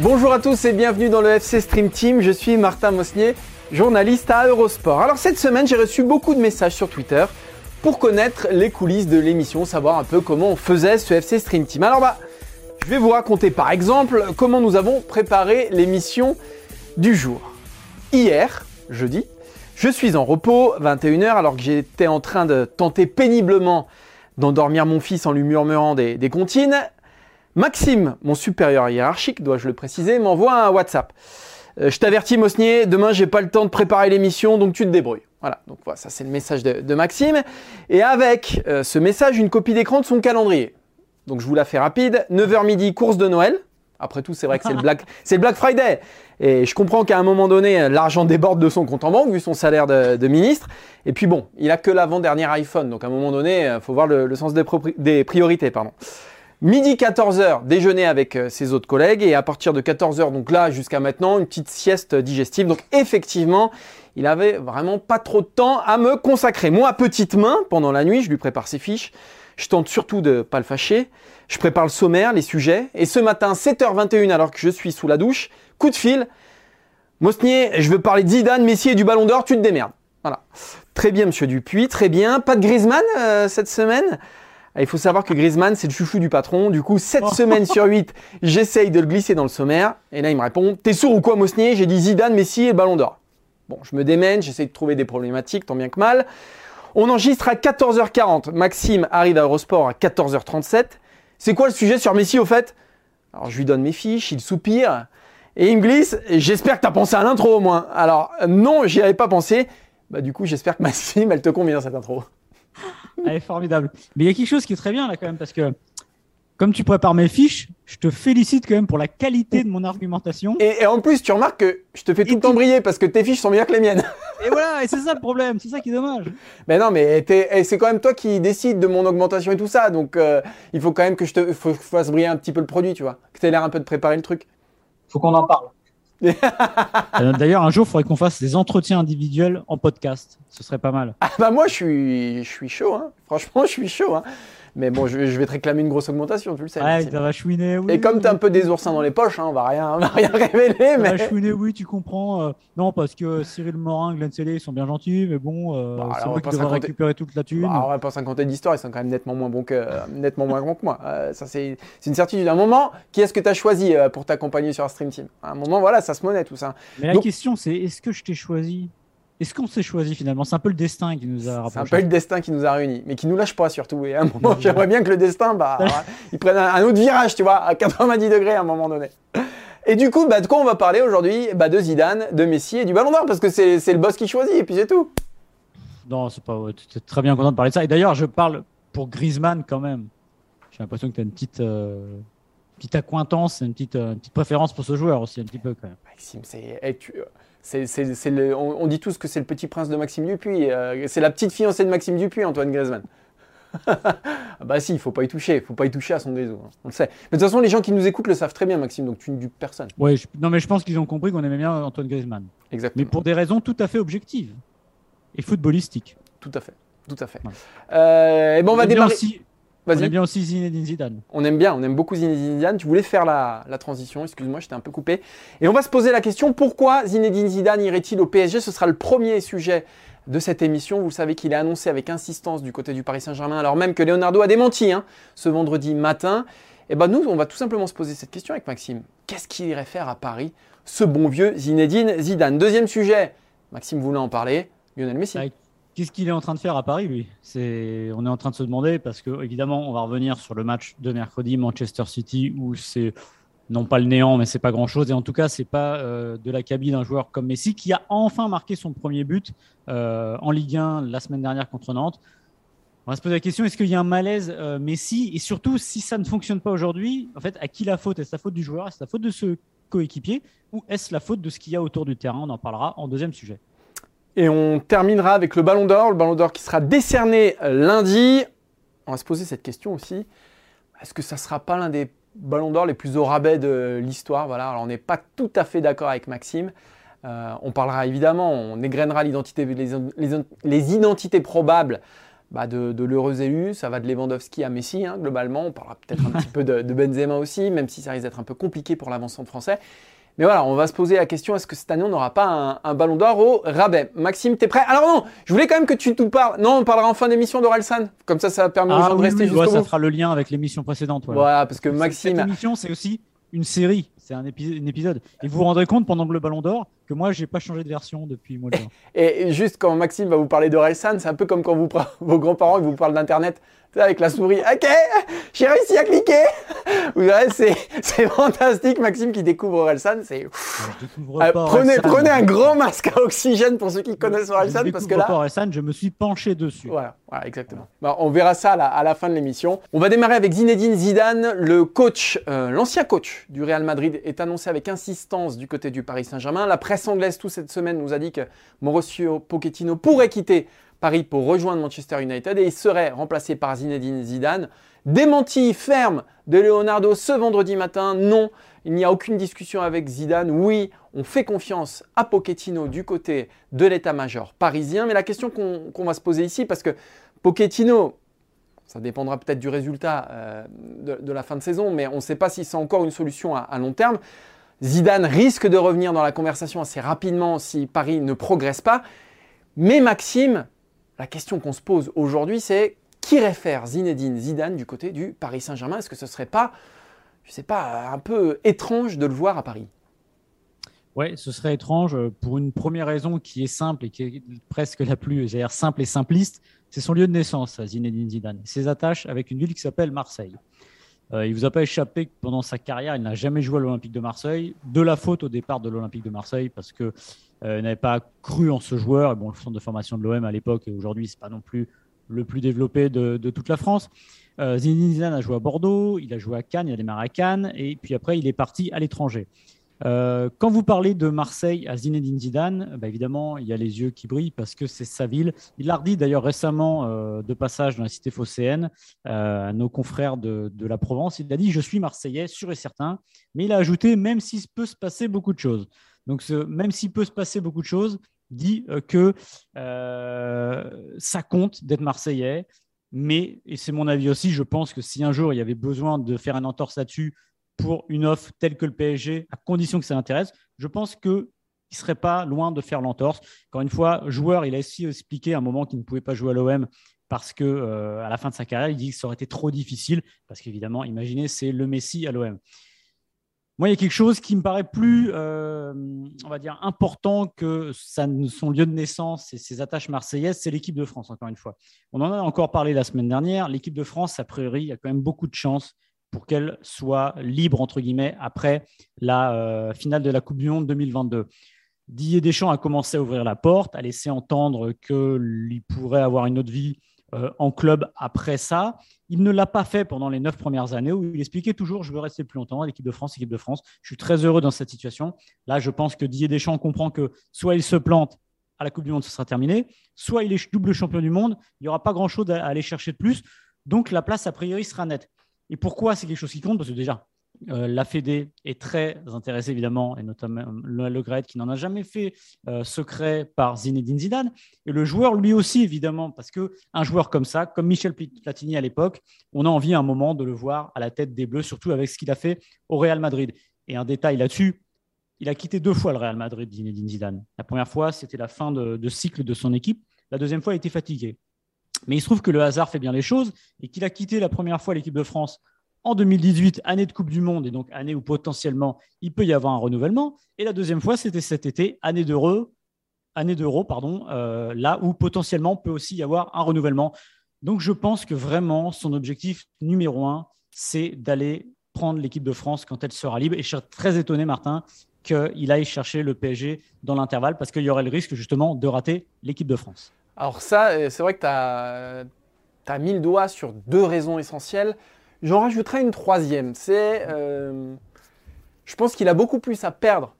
Bonjour à tous et bienvenue dans le FC Stream Team. Je suis Martin Mosnier, journaliste à Eurosport. Alors cette semaine, j'ai reçu beaucoup de messages sur Twitter pour connaître les coulisses de l'émission, savoir un peu comment on faisait ce FC Stream Team. Alors bah, je vais vous raconter par exemple comment nous avons préparé l'émission du jour. Hier, jeudi, je suis en repos, 21h, alors que j'étais en train de tenter péniblement d'endormir mon fils en lui murmurant des, des comptines. Maxime, mon supérieur hiérarchique, dois-je le préciser, m'envoie un WhatsApp. Euh, je t'avertis, Mosnier, demain j'ai pas le temps de préparer l'émission, donc tu te débrouilles. Voilà, donc voilà, ça c'est le message de, de Maxime. Et avec euh, ce message, une copie d'écran de son calendrier. Donc je vous la fais rapide. 9h midi, course de Noël. Après tout, c'est vrai que c'est le, Black, c'est le Black Friday. Et je comprends qu'à un moment donné, l'argent déborde de son compte en banque, vu son salaire de, de ministre. Et puis bon, il a que l'avant-dernier iPhone. Donc à un moment donné, il faut voir le, le sens des, des priorités. Pardon. Midi 14h, déjeuner avec euh, ses autres collègues. Et à partir de 14h, donc là jusqu'à maintenant, une petite sieste digestive. Donc effectivement, il avait vraiment pas trop de temps à me consacrer. Moi, petite main, pendant la nuit, je lui prépare ses fiches. Je tente surtout de pas le fâcher. Je prépare le sommaire, les sujets. Et ce matin, 7h21, alors que je suis sous la douche, coup de fil. Mosnier, je veux parler de Zidane, Messi et du Ballon d'Or, tu te démerdes. Voilà. Très bien, monsieur Dupuis, très bien. Pas de Griezmann euh, cette semaine? Il faut savoir que Griezmann, c'est le chouchou du patron. Du coup, 7 semaines sur 8, j'essaye de le glisser dans le sommaire. Et là, il me répond T'es sourd ou quoi, Mosnier? J'ai dit Zidane, Messi et le Ballon d'Or. Bon, je me démène, j'essaye de trouver des problématiques, tant bien que mal. On enregistre à 14h40. Maxime arrive à Eurosport à 14h37. C'est quoi le sujet sur Messi au fait? Alors je lui donne mes fiches, il soupire et il me glisse. J'espère que tu as pensé à l'intro au moins. Alors non, j'y avais pas pensé. Bah du coup, j'espère que Maxime, elle te convient cette intro. Elle est formidable. Mais il y a quelque chose qui est très bien là quand même parce que comme tu prépares mes fiches, je te félicite quand même pour la qualité de mon argumentation. Et, et en plus, tu remarques que je te fais tout Et le temps tu- briller parce que tes fiches sont meilleures que les miennes. Et voilà, et c'est ça le problème, c'est ça qui est dommage. Mais non, mais t'es- eh, c'est quand même toi qui décides de mon augmentation et tout ça. Donc euh, il faut quand même que je te faut fasse briller un petit peu le produit, tu vois. Que t'aies l'air un peu de préparer le truc. Faut qu'on en parle. Euh, D'ailleurs, un jour, il faudrait qu'on fasse des entretiens individuels en podcast. Ce serait pas mal. Ah bah moi je suis, je suis chaud, hein. franchement je suis chaud. Hein. Mais bon, je, je vais te réclamer une grosse augmentation, tu le sais. Ouais, Maxime. ça va chouiner, oui. et comme t'as un peu des oursins dans les poches, hein, on va rien, on va rien révéler. Ça Mais... va chouiner, oui, tu comprends. euh, non, parce que Cyril Morin, Glenn Sellé, ils sont bien gentils, mais bon, euh, Bah, c'est on va moi pas qui devrais s'inventer- récupérer toute la thune. Bah, on va pas s'en compter d'histoire, ils sont quand même nettement moins bons que, nettement moins bons que moi. Euh, ça c'est c'est une certitude. À un moment, qui est-ce que t'as choisi euh, pour t'accompagner sur un stream team? À un moment, voilà, ça se monnaie tout ça. mais la question, c'est est-ce que je t'ai choisi? Est-ce qu'on s'est choisi finalement? C'est un peu le destin qui nous a C'est un rapprochés. peu le destin qui nous a réunis, mais qui nous lâche pas surtout. Et à un moment, j'aimerais bien que le destin, bah, il prenne un, autre virage, tu vois, à 90 degrés à un moment donné. Et du coup, bah, de quoi on va parler aujourd'hui? Bah, De Zidane, de Messi et du Ballon d'Or, parce que c'est le boss qui choisit, et puis c'est tout. Non, c'est pas. tu es très bien content de parler de ça. Et d'ailleurs, je parle pour Griezmann quand même. J'ai l'impression que tu as une petite, euh, petite accointance, une petite, euh, une petite préférence pour ce joueur aussi, un petit peu quand même. Maxime, c'est, tu- le- on, on dit tous que c'est le petit prince de Maxime Dupuis. euh, c'est la petite fiancée de Maxime Dupuis, Antoine Griezmann. Ah bah si, il faut pas y toucher, il faut pas y toucher à son réseau, hein, on le sait. Mais de toute façon, les gens qui nous écoutent le savent très bien, Maxime, donc tu ne dupes personne. Ouais, je- non, mais je pense qu'ils ont compris qu'on aimait bien Antoine Griezmann. Mais Exactement. pour des raisons tout à fait objectives et footballistiques. Tout à fait, tout à fait. Ouais. Euh, et bon, on va démarrer. aussi, on aime bien aussi Zinedine Zidane. On aime bien, on aime beaucoup Zinedine Zidane. Tu voulais faire la, la transition, excuse-moi, j'étais un peu coupé. Et on va se poser la question pourquoi Zinedine Zidane irait-il au PSG Ce sera le premier sujet de cette émission. Vous savez qu'il est annoncé avec insistance du côté du Paris Saint-Germain, alors même que Leonardo a démenti hein, ce vendredi matin. Et ben nous, on va tout simplement se poser cette question avec Maxime. Qu'est-ce qu'il irait faire à Paris, ce bon vieux Zinedine Zidane? Deuxième sujet, Maxime voulait en parler, Lionel Messi. Qu'est-ce qu'il est en train de faire à Paris, lui? On est en train de se demander parce que évidemment, on va revenir sur le match de mercredi Manchester City où c'est non pas le néant, mais c'est pas grand chose. Et en tout cas, c'est pas euh, de la cabine d'un joueur comme Messi qui a enfin marqué son premier but euh, en Ligue 1 la semaine dernière contre Nantes. On va se poser la question est-ce qu'il y a un malaise euh, Messi? Et surtout, si ça ne fonctionne pas aujourd'hui, en fait, à qui la faute? Est-ce la faute du joueur? Est-ce la faute de ce coéquipier? Ou est-ce la faute de ce qu'il y a autour du terrain? On en parlera en deuxième sujet. Et on terminera avec le Ballon d'Or, le Ballon d'Or qui sera décerné lundi. On va se poser cette question aussi. Est-ce que ça ne sera pas l'un des ballons d'or les plus au rabais de l'histoire? Voilà. Alors on n'est pas tout à fait d'accord avec Maxime. Euh, on parlera évidemment, on égrènera l'identité, les, identités probables bah, de, l'heureux élu. Ça va de Lewandowski à Messi, hein, globalement. On parlera peut-être un petit peu de, de, Benzema aussi, même si ça risque d'être un peu compliqué pour l'avancement français. Mais voilà, on va se poser la question est-ce que cette année on n'aura pas un, ballon d'or au rabais? Maxime, t'es prêt? Alors non, je voulais quand même que tu nous parles. Non, on parlera en fin d'émission d'Orelsan. Comme ça, ça permet aux ah gens de rester jusqu'au bout. Ça fera le lien avec l'émission précédente. Voilà. parce que Maxime. Cette émission, c'est aussi une série, c'est un, épisode. Et vous vous rendrez compte pendant le Ballon d'Or que moi, j'ai pas changé de version depuis mois de juin. Et juste quand Maxime va vous parler d'Orelsan, c'est un peu comme quand vous, vos grands-parents vous parlent d'Internet avec la souris. Ok, j'ai réussi à cliquer. Vous verrez, c'est fantastique. Maxime qui découvre Orelsan, c'est. Euh, prenez, prenez un grand masque à oxygène pour ceux qui connaissent Orelsan parce que là. Orelsan, je me suis penché dessus. Voilà, voilà exactement. Bah, on verra ça à la, fin de l'émission. On va démarrer avec Zinedine Zidane, le coach, euh, l'ancien coach du Real Madrid, est annoncé avec insistance du côté du Paris Saint-Germain. La presse anglaise toute cette semaine nous a dit que Mauricio Pochettino pourrait quitter Paris pour rejoindre Manchester United et il serait remplacé par Zinedine Zidane. Démenti ferme de Leonardo ce vendredi matin, non, il n'y a aucune discussion avec Zidane. Oui, on fait confiance à Pochettino du côté de l'état-major parisien, mais la question qu'on va se poser ici, parce que Pochettino, ça dépendra peut-être du résultat euh, de, la fin de saison, mais on ne sait pas si c'est encore une solution à long terme. Zidane risque de revenir dans la conversation assez rapidement si Paris ne progresse pas. Mais Maxime, la question qu'on se pose aujourd'hui, c'est qui réfère Zinedine Zidane du côté du Paris Saint-Germain? Est-ce que ce serait pas, je sais pas, un peu étrange de le voir à Paris? Ouais, ce serait étrange pour une première raison qui est simple et qui est presque la plus simple et simpliste. C'est son lieu de naissance, Zinedine Zidane. Ses attaches avec une ville qui s'appelle Marseille. Euh, il ne vous a pas échappé que pendant sa carrière, il n'a jamais joué à l'Olympique de Marseille. De la faute au départ de l'Olympique de Marseille parce que euh, n'avait pas cru en ce joueur. bon, le centre de formation de l'OM à l'époque et aujourd'hui, c'est pas non plus le plus développé de, toute la France. Euh, Zinedine Zidane a joué à Bordeaux, il a joué à Cannes, il a démarré à Cannes, et puis après, il est parti à l'étranger. Euh, quand vous parlez de Marseille à Zinedine Zidane, bah évidemment, il y a les yeux qui brillent parce que c'est sa ville. Il l'a redit d'ailleurs récemment euh, de passage dans la cité phocéenne à nos confrères de, de, la Provence. Il a dit Je suis Marseillais, sûr et certain. Mais il a ajouté Même s'il peut se passer beaucoup de choses. Donc, même s'il peut se passer beaucoup de choses, dit euh, que euh, ça compte d'être Marseillais. Mais, et c'est mon avis aussi, je pense que si un jour il y avait besoin de faire un entorse là-dessus pour une offre telle que le PSG, à condition que ça l'intéresse, je pense qu'il ne serait pas loin de faire l'entorse. Encore une fois, joueur, il a aussi expliqué à un moment qu'il ne pouvait pas jouer à l'OM parce que euh, à la fin de sa carrière, il dit que ça aurait été trop difficile parce qu'évidemment, imaginez, c'est le Messi à l'OM. Moi, il y a quelque chose qui me paraît plus, euh, on va dire, important que son lieu de naissance et ses attaches marseillaises, c'est l'équipe de France, encore une fois. On en a encore parlé la semaine dernière. L'équipe de France, a priori, il y a quand même beaucoup de chances pour qu'elle soit libre, entre guillemets, après la euh, finale de la Coupe du Monde 2022. Didier Deschamps a commencé à ouvrir la porte, à laisser entendre qu'il pourrait avoir une autre vie euh, en club après ça. Il ne l'a pas fait pendant les neuf premières années où il expliquait toujours je veux rester plus longtemps, l'équipe de France, l'équipe de France. Je suis très heureux dans cette situation. Là, je pense que Didier Deschamps comprend que soit il se plante à la Coupe du Monde, ce sera terminé, soit il est double champion du monde, il n'y aura pas grand-chose à aller chercher de plus. Donc la place, a priori, sera nette. Et pourquoi c'est quelque chose qui compte? Parce que déjà, euh, la Fédé est très intéressée évidemment, et notamment le, Gret qui n'en a jamais fait euh, secret par Zinedine Zidane, et le joueur lui aussi évidemment, parce que un joueur comme ça, comme Michel Platini à l'époque, on a envie un moment de le voir à la tête des Bleus, surtout avec ce qu'il a fait au Real Madrid. Et un détail là-dessus, il a quitté deux fois le Real Madrid, Zinedine Zidane. La première fois, c'était la fin de, de cycle de son équipe. La deuxième fois, il était fatigué. Mais il se trouve que le hasard fait bien les choses et qu'il a quitté la première fois l'équipe de France en 2018, année de Coupe du Monde, et donc année où potentiellement il peut y avoir un renouvellement. Et la deuxième fois, c'était cet été, année d'euro, année d'euro, pardon, euh, là où potentiellement peut aussi y avoir un renouvellement. Donc je pense que vraiment son objectif numéro un, c'est d'aller prendre l'équipe de France quand elle sera libre. Et je suis très étonné, Martin, qu'il aille chercher le PSG dans l'intervalle parce qu'il y aurait le risque justement de rater l'équipe de France. Alors ça, euh, c'est vrai que tu as, as, mis le doigt sur deux raisons essentielles. J'en rajouterai une troisième. C'est, euh, je pense qu'il a beaucoup plus à perdre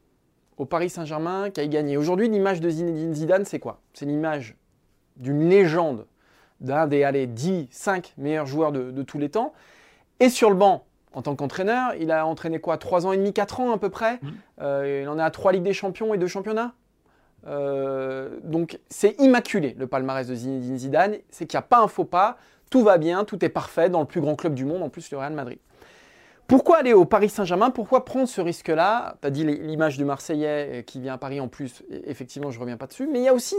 au Paris Saint-Germain qu'à y gagner. Aujourd'hui, l'image de Zinedine Zidane, c'est quoi? C'est l'image d'une légende, d'un des allez, 10, 5 meilleurs joueurs de, tous les temps. Et sur le banc, en tant qu'entraîneur, il a entraîné quoi? 3 ans et demi, 4 ans à peu près? Mmh. Euh, il en a à 3 Ligues des Champions et 2 championnats? Euh, donc c'est immaculé le palmarès de Zinedine Zidane. C'est qu'il n'y a pas un faux pas, tout va bien, tout est parfait dans le plus grand club du monde, en plus le Real Madrid. Pourquoi aller au Paris Saint-Germain? Pourquoi prendre ce risque-là? Tu as dit l'image du Marseillais euh, qui vient à Paris en plus. Effectivement, je ne reviens pas dessus. Mais il y a aussi.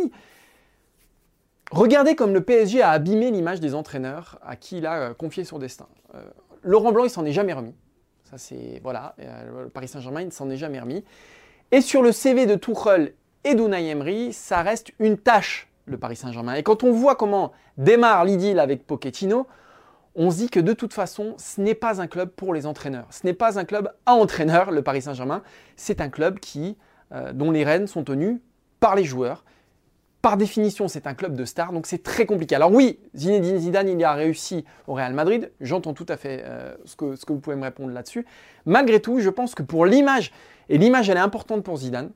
Regardez comme le PSG a abîmé l'image des entraîneurs à qui il a euh, confié son destin. Euh, Laurent Blanc, il s'en est jamais remis. Ça, c'est. Voilà. le Paris Saint-Germain, il ne s'en est jamais remis. Et sur le CV de Tuchel et d'Unai Emery, ça reste une tâche, le Paris Saint-Germain. Et quand on voit comment démarre l'idylle avec Pochettino, on se dit que de toute façon, ce n'est pas un club pour les entraîneurs. Ce n'est pas un club à entraîneurs, le Paris Saint-Germain. C'est un club qui, euh, dont les rênes sont tenues par les joueurs. Par définition, c'est un club de stars, donc c'est très compliqué. Alors oui, Zinedine Zidane, il a réussi au Real Madrid. J'entends tout à fait euh, ce, que, vous pouvez me répondre là-dessus. Malgré tout, je pense que pour l'image, et l'image, elle est importante pour Zidane,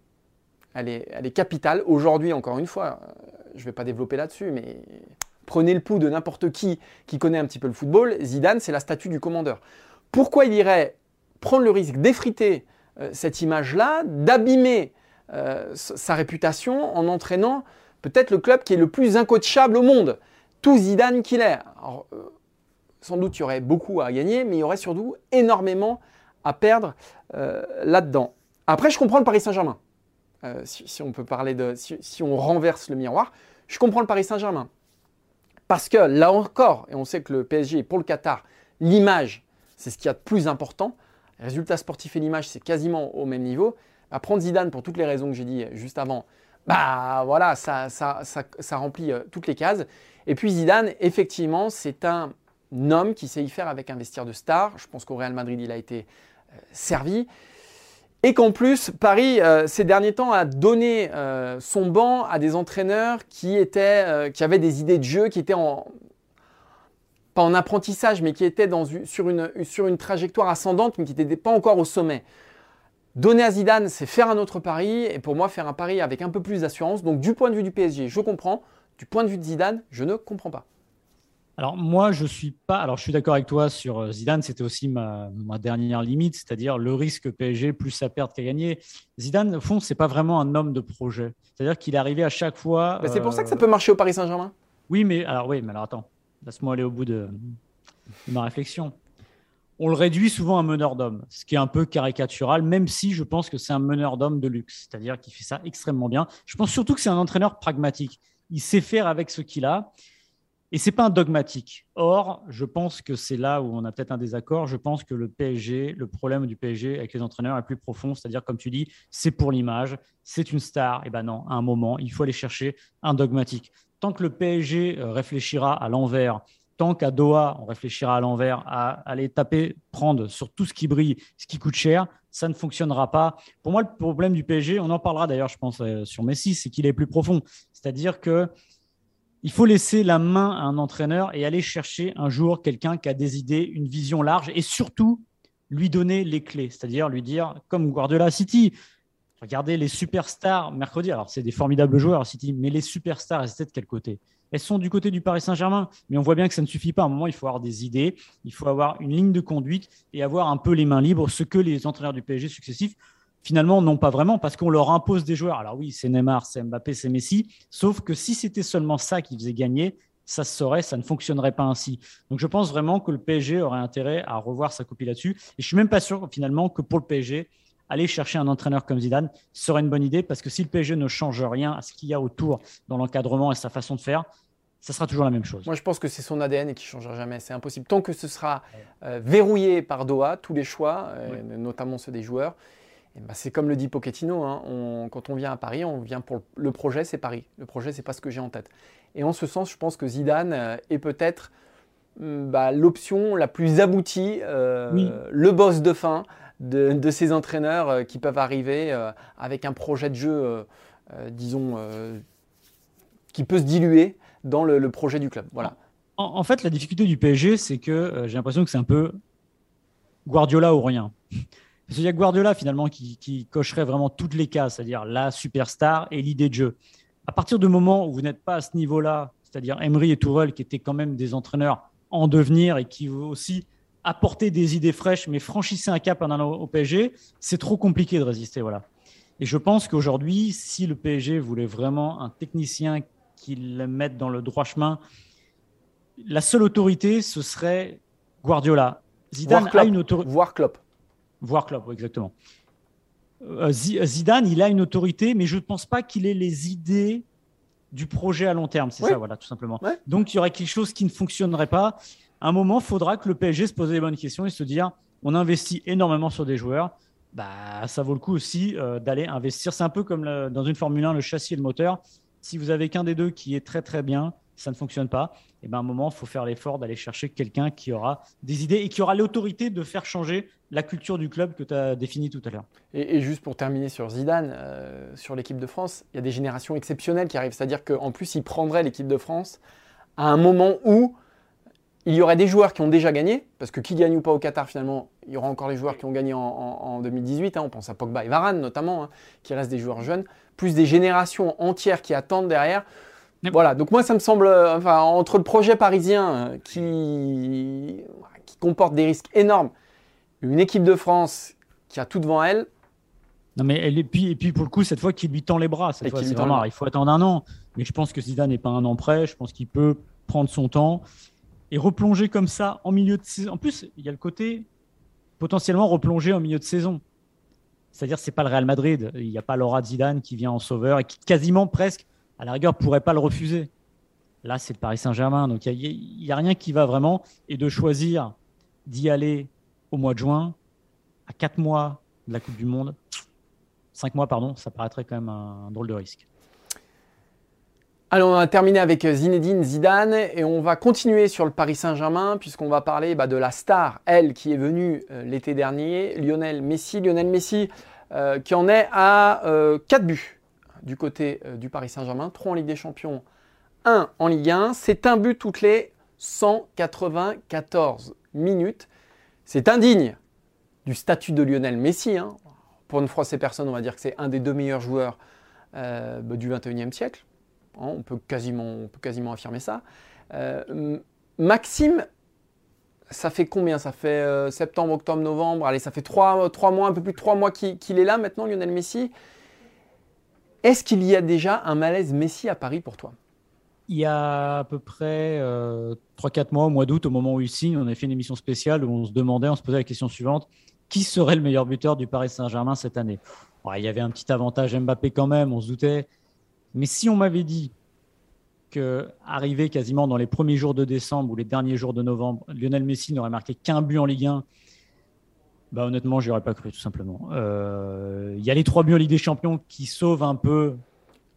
elle est, elle est capitale. Aujourd'hui, encore une fois, euh, je ne vais pas développer là-dessus, mais Prenez le pouls de n'importe qui qui connaît un petit peu le football, Zidane, c'est la statue du commandeur. Pourquoi il irait prendre le risque d'effriter euh, cette image-là, d'abîmer euh, sa réputation en entraînant peut-être le club qui est le plus incoachable au monde, tout Zidane qu'il est euh, Sans doute il y aurait beaucoup à gagner, mais il y aurait surtout énormément à perdre là-dedans. Après, je comprends le Paris Saint-Germain. Si, on peut parler de. si on renverse le miroir, je comprends le Paris Saint-Germain. Parce que là encore, et on sait que le PSG, pour le Qatar, l'image, c'est ce qu'il y a de plus important. résultat sportif et l'image, c'est quasiment au même niveau. À prendre Zidane pour toutes les raisons que j'ai dit juste avant, bah voilà, ça, ça, remplit euh, toutes les cases. Et puis Zidane, effectivement, c'est un homme qui sait y faire avec un vestiaire de star. Je pense qu'au Real Madrid, il a été euh, servi. Et qu'en plus, Paris, euh, ces derniers temps, a donné euh, son banc à des entraîneurs qui, étaient, euh, qui avaient des idées de jeu, qui étaient en, pas en apprentissage, mais qui étaient sur, une, sur une trajectoire ascendante, mais qui n'étaient pas encore au sommet. Donner à Zidane, c'est faire un autre pari, et pour moi, faire un pari avec un peu plus d'assurance. Donc, du point de vue du PSG, je comprends. Du point de vue de Zidane, je ne comprends pas. Alors moi, je suis pas. Alors je suis d'accord avec toi sur euh, Zidane. C'était aussi ma, dernière limite, c'est-à-dire le risque PSG plus à perdre qu'à gagner. Zidane, au fond, c'est pas vraiment un homme de projet. C'est-à-dire qu'il est arrivé à chaque fois. c'est pour ça que ça peut marcher au Paris Saint-Germain. Oui, mais alors oui, mais alors attends, laisse-moi aller au bout de, ma réflexion. On le réduit souvent à un meneur d'hommes, ce qui est un peu caricatural, même si je pense que c'est un meneur d'hommes de luxe, c'est-à-dire qu'il fait ça extrêmement bien. Je pense surtout que c'est un entraîneur pragmatique. Il sait faire avec ce qu'il a. Et c'est pas un dogmatique. Or, je pense que c'est là où on a peut-être un désaccord. Je pense que le PSG, le problème du PSG avec les entraîneurs est plus profond. C'est-à-dire, comme tu dis, c'est pour l'image, c'est une star. Et ben non, à un moment, il faut aller chercher un dogmatique. Tant que le PSG euh, réfléchira à l'envers, tant qu'à Doha, on réfléchira à l'envers, à aller taper, prendre sur tout ce qui brille, ce qui coûte cher, ça ne fonctionnera pas. Pour moi, le problème du PSG, on en parlera d'ailleurs, je pense, euh, sur Messi, c'est qu'il est plus profond. C'est-à-dire que il faut laisser la main à un entraîneur et aller chercher un jour quelqu'un qui a des idées, une vision large et surtout lui donner les clés, c'est-à-dire lui dire, comme Guardiola City, regardez les superstars mercredi, alors c'est des formidables joueurs City, mais les superstars, elles étaient de quel côté Elles sont du côté du Paris Saint-Germain, mais on voit bien que ça ne suffit pas. À un moment, il faut avoir des idées, il faut avoir une ligne de conduite et avoir un peu les mains libres, ce que les entraîneurs du PSG successifs finalement, non pas vraiment, parce qu'on leur impose des joueurs. Alors oui, c'est Neymar, c'est Mbappé, c'est Messi, sauf que si c'était seulement ça qui faisait gagner, ça se saurait, ça ne fonctionnerait pas ainsi. Donc je pense vraiment que le PSG aurait intérêt à revoir sa copie là-dessus. Et je suis même pas sûr finalement que pour le PSG, aller chercher un entraîneur comme Zidane serait une bonne idée, parce que si le PSG ne change rien à ce qu'il y a autour dans l'encadrement et sa façon de faire, ça sera toujours la même chose. Moi, je pense que c'est son ADN et qui ne changera jamais. C'est impossible. Tant que ce sera euh, verrouillé par Doha, tous les choix, euh, notamment ceux des joueurs, bah, c'est comme le dit Pochettino, hein, quand on vient à Paris, on vient pour le projet, c'est Paris. Le projet, c'est pas ce que j'ai en tête. Et en ce sens, je pense que Zidane euh, est peut-être mm, bah, l'option la plus aboutie, le boss de fin de, ces entraîneurs qui peuvent arriver avec un projet de jeu, disons, qui peut se diluer dans le, projet du club. Voilà. En, fait, la difficulté du PSG, c'est que j'ai l'impression que c'est un peu Guardiola ou rien. Parce qu'il y a Guardiola finalement qui, cocherait vraiment toutes les cases, c'est-à-dire la superstar et l'idée de jeu. À partir du moment où vous n'êtes pas à ce niveau-là, c'est-à-dire Emery et Tourelle qui étaient quand même des entraîneurs en devenir et qui aussi apporter des idées fraîches, mais franchissez un cap en allant au PSG, c'est trop compliqué de résister. Voilà. Et je pense qu'aujourd'hui, si le PSG voulait vraiment un technicien qui le mette dans le droit chemin, la seule autorité, ce serait Guardiola. Zidane a une autorité. Voir Klopp. Voir Klopp, exactement. Euh, Zidane, il a une autorité, mais je ne pense pas qu'il ait les idées du projet à long terme. C'est ça, voilà, tout simplement. Donc, il y aurait quelque chose qui ne fonctionnerait pas. À un moment, il faudra que le PSG se pose les bonnes questions et se dire on investit énormément sur des joueurs. Bah, ça vaut le coup aussi euh, d'aller investir. C'est un peu comme dans une Formule 1, le châssis et le moteur. Si vous avez qu'un des deux qui est très très bien, ça ne fonctionne pas, et ben, à un moment, il faut faire l'effort d'aller chercher quelqu'un qui aura des idées et qui aura l'autorité de faire changer la culture du club que tu as défini tout à l'heure. Et, juste pour terminer sur Zidane, euh, sur l'équipe de France, il y a des générations exceptionnelles qui arrivent. C'est-à-dire qu'en plus, il prendrait l'équipe de France à un moment où il y aurait des joueurs qui ont déjà gagné, parce que qui gagne ou pas au Qatar, finalement, il y aura encore les joueurs qui ont gagné en, 2018. Hein. on pense à Pogba et Varane notamment, hein, qui restent des joueurs jeunes, plus des générations entières qui attendent derrière. Voilà, donc moi ça me semble, euh, enfin, entre le projet parisien euh, qui, qui comporte des risques énormes, une équipe de France qui a tout devant elle. Non mais et puis, et puis pour le coup cette fois qui lui tend les bras, cette fois vraiment, il faut attendre un an. Mais je pense que Zidane n'est pas un an près, je pense qu'il peut prendre son temps et replonger comme ça en milieu de saison. En plus, il y a le côté potentiellement replonger en milieu de saison. C'est-à-dire c'est pas le Real Madrid, il n'y a pas Laura Zidane qui vient en sauveur et qui quasiment presque à la rigueur, pourrait pas le refuser. Là, c'est le Paris Saint-Germain. Donc, il n'y a, rien qui va vraiment. Et de choisir d'y aller au mois de juin, à 4 mois de la Coupe du Monde, 5 mois, pardon, ça paraîtrait quand même un, drôle de risque. Alors, on a terminé avec Zinedine Zidane et on va continuer sur le Paris Saint-Germain puisqu'on va parler bah, de la star, elle, qui est venue euh, l'été dernier, Lionel Messi. Lionel Messi euh, qui en est à 4 euh, buts du côté euh, du Paris Saint-Germain, 3 en Ligue des Champions, 1 en Ligue 1. C'est un but toutes les 194 minutes. C'est indigne du statut de Lionel Messi. Hein. Pour une fois, ces personnes, on va dire que c'est un des deux meilleurs joueurs euh, bah, du 21e siècle. Hein, on, peut quasiment, affirmer ça. Euh, Maxime, ça fait combien? Ça fait septembre, octobre, novembre? Allez, ça fait 3, mois, un peu plus de 3 mois qu'il est là maintenant, Lionel Messi. Est-ce qu'il y a déjà un malaise Messi à Paris pour toi? Il y a à peu près 3-4 euh, mois, au mois d'août, au moment où il signe, on a fait une émission spéciale où on se demandait, on se posait la question suivante. Qui serait le meilleur buteur du Paris Saint-Germain cette année? Il y avait un petit avantage Mbappé quand même, on se doutait. Mais si on m'avait dit que, arrivé quasiment dans les premiers jours de décembre ou les derniers jours de novembre, Lionel Messi n'aurait marqué qu'un but en Ligue 1 bah, honnêtement, je n'y aurais pas cru, tout simplement. Euh, il y a les trois buts en Ligue des Champions qui sauvent un peu,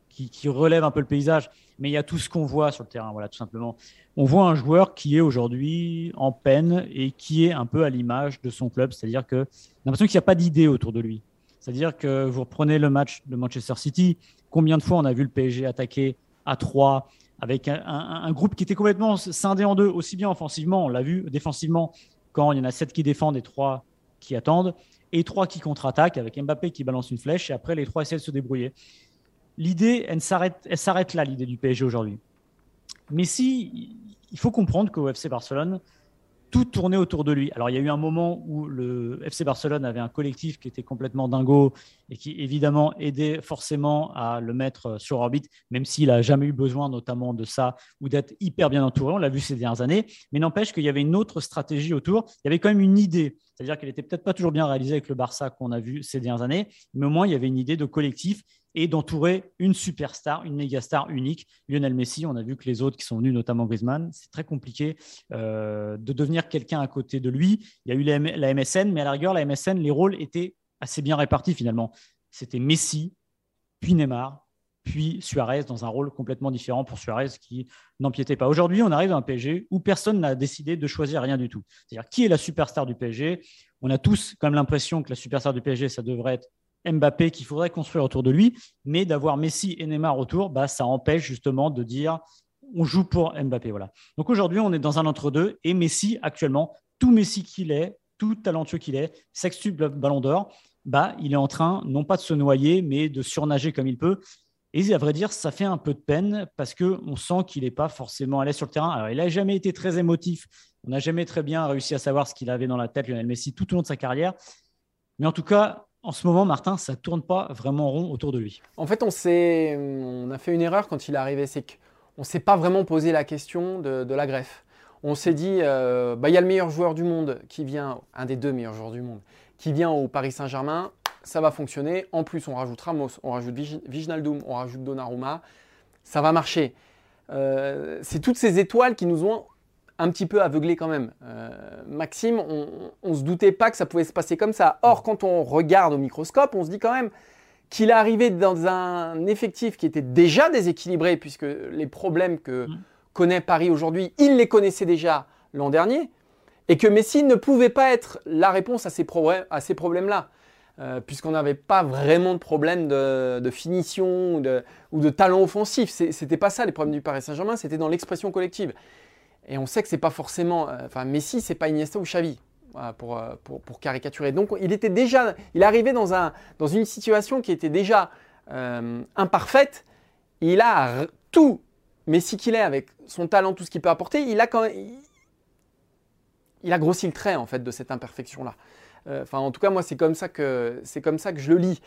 qui, relèvent un peu le paysage, mais il y a tout ce qu'on voit sur le terrain, voilà, tout simplement. On voit un joueur qui est aujourd'hui en peine et qui est un peu à l'image de son club, c'est-à-dire que l'impression qu'il n'y a pas d'idée autour de lui. C'est-à-dire que vous reprenez le match de Manchester City, combien de fois on a vu le PSG attaquer à 3 avec un, un groupe qui était complètement scindé en deux, aussi bien offensivement, on l'a vu, défensivement, quand il y en a 7 qui défendent et 3 qui attendent et trois qui contre-attaquent avec Mbappé qui balance une flèche et après les trois essaient de se débrouiller. L'idée, elle s'arrête là, l'idée du PSG aujourd'hui. Mais si, il faut comprendre qu'au FC Barcelone, tout tournait autour de lui. Alors il y a eu un moment où le FC Barcelone avait un collectif qui était complètement dingo et qui évidemment aidait forcément à le mettre sur orbite, même s'il n'a jamais eu besoin notamment de ça ou d'être hyper bien entouré. On l'a vu ces dernières années, mais n'empêche qu'il y avait une autre stratégie autour. Il y avait quand même une idée, c'est-à-dire qu'elle n'était peut-être pas toujours bien réalisée avec le Barça qu'on a vu ces dernières années, mais au moins il y avait une idée de collectif et d'entourer une superstar, une méga star unique. Lionel Messi, on a vu que les autres qui sont venus, notamment Griezmann, c'est très compliqué euh, de devenir quelqu'un à côté de lui. Il y a eu la, MSN, mais à la rigueur, la MSN, les rôles étaient assez bien répartis finalement. C'était Messi, puis Neymar, puis Suarez dans un rôle complètement différent pour Suarez qui n'empiétait pas. Aujourd'hui, on arrive à un PSG où personne n'a décidé de choisir rien du tout. C'est-à-dire qui est la superstar du PSG On a tous quand même l'impression que la superstar du PSG, ça devrait être Mbappé qu'il faudrait construire autour de lui, mais d'avoir Messi et Neymar autour, bah, ça empêche justement de dire on joue pour Mbappé. Voilà. Donc aujourd'hui, on est dans un entre-deux et Messi, actuellement, tout Messi qu'il est, tout talentueux qu'il est, sextuple ballon d'or, bah, il est en train, non pas de se noyer, mais de surnager comme il peut. Et à vrai dire, ça fait un peu de peine parce qu'on sent qu'il n'est pas forcément allé sur le terrain. Alors, il n'a jamais été très émotif. On n'a jamais très bien réussi à savoir ce qu'il avait dans la tête, Lionel Messi, tout au long de sa carrière. Mais en tout cas, en ce moment, Martin, ça ne tourne pas vraiment rond autour de lui. En fait, on, a fait une erreur quand il est arrivé. C'est qu'on ne s'est pas vraiment posé la question de, la greffe. On s'est dit, euh, bah, il y a le meilleur joueur du monde qui vient, un des deux meilleurs joueurs du monde, qui vient au Paris Saint-Germain ça va fonctionner. En plus, on rajoute Ramos, on rajoute Viginaldoum, on rajoute Donnarumma. Ça va marcher. Euh, c'est toutes ces étoiles qui nous ont un petit peu aveuglés quand même. Euh, Maxime, on ne se doutait pas que ça pouvait se passer comme ça. Or, quand on regarde au microscope, on se dit quand même qu'il est arrivé dans un effectif qui était déjà déséquilibré, puisque les problèmes que mm. connaît Paris aujourd'hui, il les connaissait déjà l'an dernier, et que Messi ne pouvait pas être la réponse à ces, problèmes-là. Euh, puisqu'on n'avait pas vraiment de problème de, finition ou de, talent offensif. C'était pas ça les problèmes du Paris Saint-Germain, c'était dans l'expression collective. Et on sait que c'est pas forcément, euh, enfin Messi, c'est pas Iniesta ou Xavi. Euh, pour, pour, caricaturer. Donc il était déjà, il arrivait dans, un, dans une situation qui était déjà imparfaite. Il a tout Messi qu'il est avec son talent, tout ce qu'il peut apporter, il a quand il a grossi le trait en fait de cette imperfection là. Euh, enfin, en tout cas, moi, c'est comme, ça que, c'est comme ça que je le lis.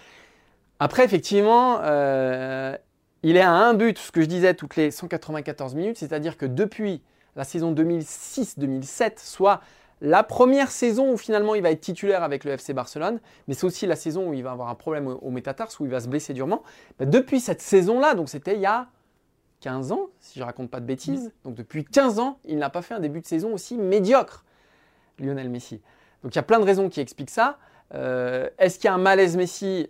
Après, effectivement, euh, il est à un but, ce que je disais, toutes les 194 minutes, c'est-à-dire que depuis la saison 2006-2007, soit la première saison où finalement il va être titulaire avec le FC Barcelone, mais c'est aussi la saison où il va avoir un problème au, métatarse, où il va se blesser durement. Bah, depuis cette saison-là, donc c'était il y a 15 ans, si je ne raconte pas de bêtises, donc depuis 15 ans, il n'a pas fait un début de saison aussi médiocre, Lionel Messi. Donc il y a plein de raisons qui expliquent ça. Euh, est-ce qu'il y a un malaise Messi?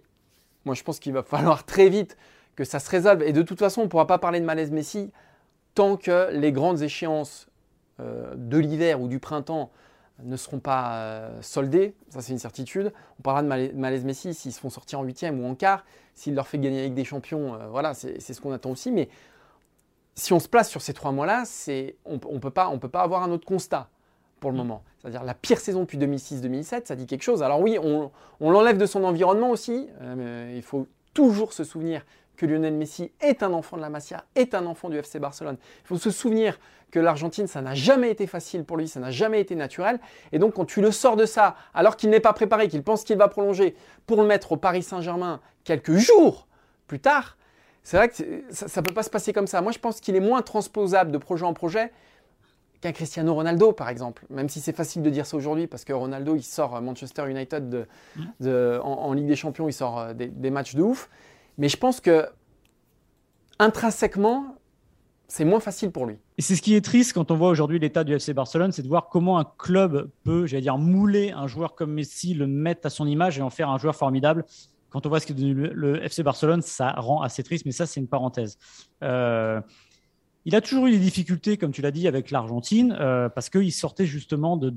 Moi je pense qu'il va falloir très vite que ça se résolve. Et de toute façon, on ne pourra pas parler de malaise Messi tant que les grandes échéances euh, de l'hiver ou du printemps ne seront pas euh, soldées. Ça c'est une certitude. On parlera de malaise Messi s'ils se font sortir en huitième ou en quart, s'il leur fait gagner avec des champions. voilà, c'est ce qu'on attend aussi. Mais si on se place sur ces trois mois-là, on ne peut, pas, peut pas avoir un autre constat pour le mm. moment. C'est-à-dire la pire saison depuis 2006-2007, ça dit quelque chose. Alors oui, on, l'enlève de son environnement aussi. Euh, il faut toujours se souvenir que Lionel Messi est un enfant de la Masia, est un enfant du FC Barcelone. Il faut se souvenir que l'Argentine, ça n'a jamais été facile pour lui, ça n'a jamais été naturel. Et donc quand tu le sors de ça, alors qu'il n'est pas préparé, qu'il pense qu'il va prolonger pour le mettre au Paris Saint-Germain quelques jours plus tard, c'est vrai que ça ne peut pas se passer comme ça. Moi, je pense qu'il est moins transposable de projet en projet qu'un Cristiano Ronaldo, par exemple. Même si c'est facile de dire ça aujourd'hui, parce que Ronaldo, il sort euh, Manchester United en, Ligue des Champions, il sort euh, des, matchs de ouf. Mais je pense que intrinsèquement, c'est moins facile pour lui. Et c'est ce qui est triste quand on voit aujourd'hui l'état du FC Barcelone, c'est de voir comment un club peut, j'allais dire, mouler un joueur comme Messi, le mettre à son image et en faire un joueur formidable. Quand on voit ce qu'est devenu le FC Barcelone, ça rend assez triste, mais ça, c'est une parenthèse. Euh, il a toujours eu des difficultés, comme tu l'as dit, avec l'Argentine, euh, parce qu'il sortait justement de,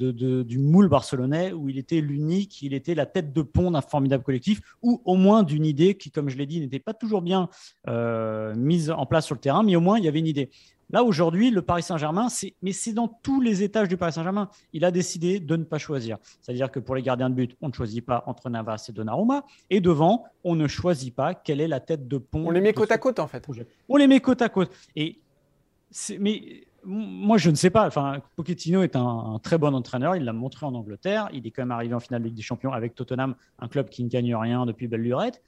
du moule barcelonais où il était l'unique, il était la tête de pont d'un formidable collectif, ou au moins d'une idée qui, comme je l'ai dit, n'était pas toujours bien euh, mise en place sur le terrain, mais au moins il y avait une idée. Là, aujourd'hui, le Paris Saint-Germain, mais c'est dans tous les étages du Paris Saint-Germain, il a décidé de ne pas choisir. C'est-à-dire que pour les gardiens de but, on ne choisit pas entre Navas et Donnarumma. Et devant, on ne choisit pas quelle est la tête de pont. On les met côte à côte, en fait. On les met côte à côte. Et mais moi, je ne sais pas. Enfin, Pochettino est un, très bon entraîneur. Il l'a montré en Angleterre. Il est quand même arrivé en finale de Ligue des Champions avec Tottenham, un club qui ne gagne rien depuis belle lurette.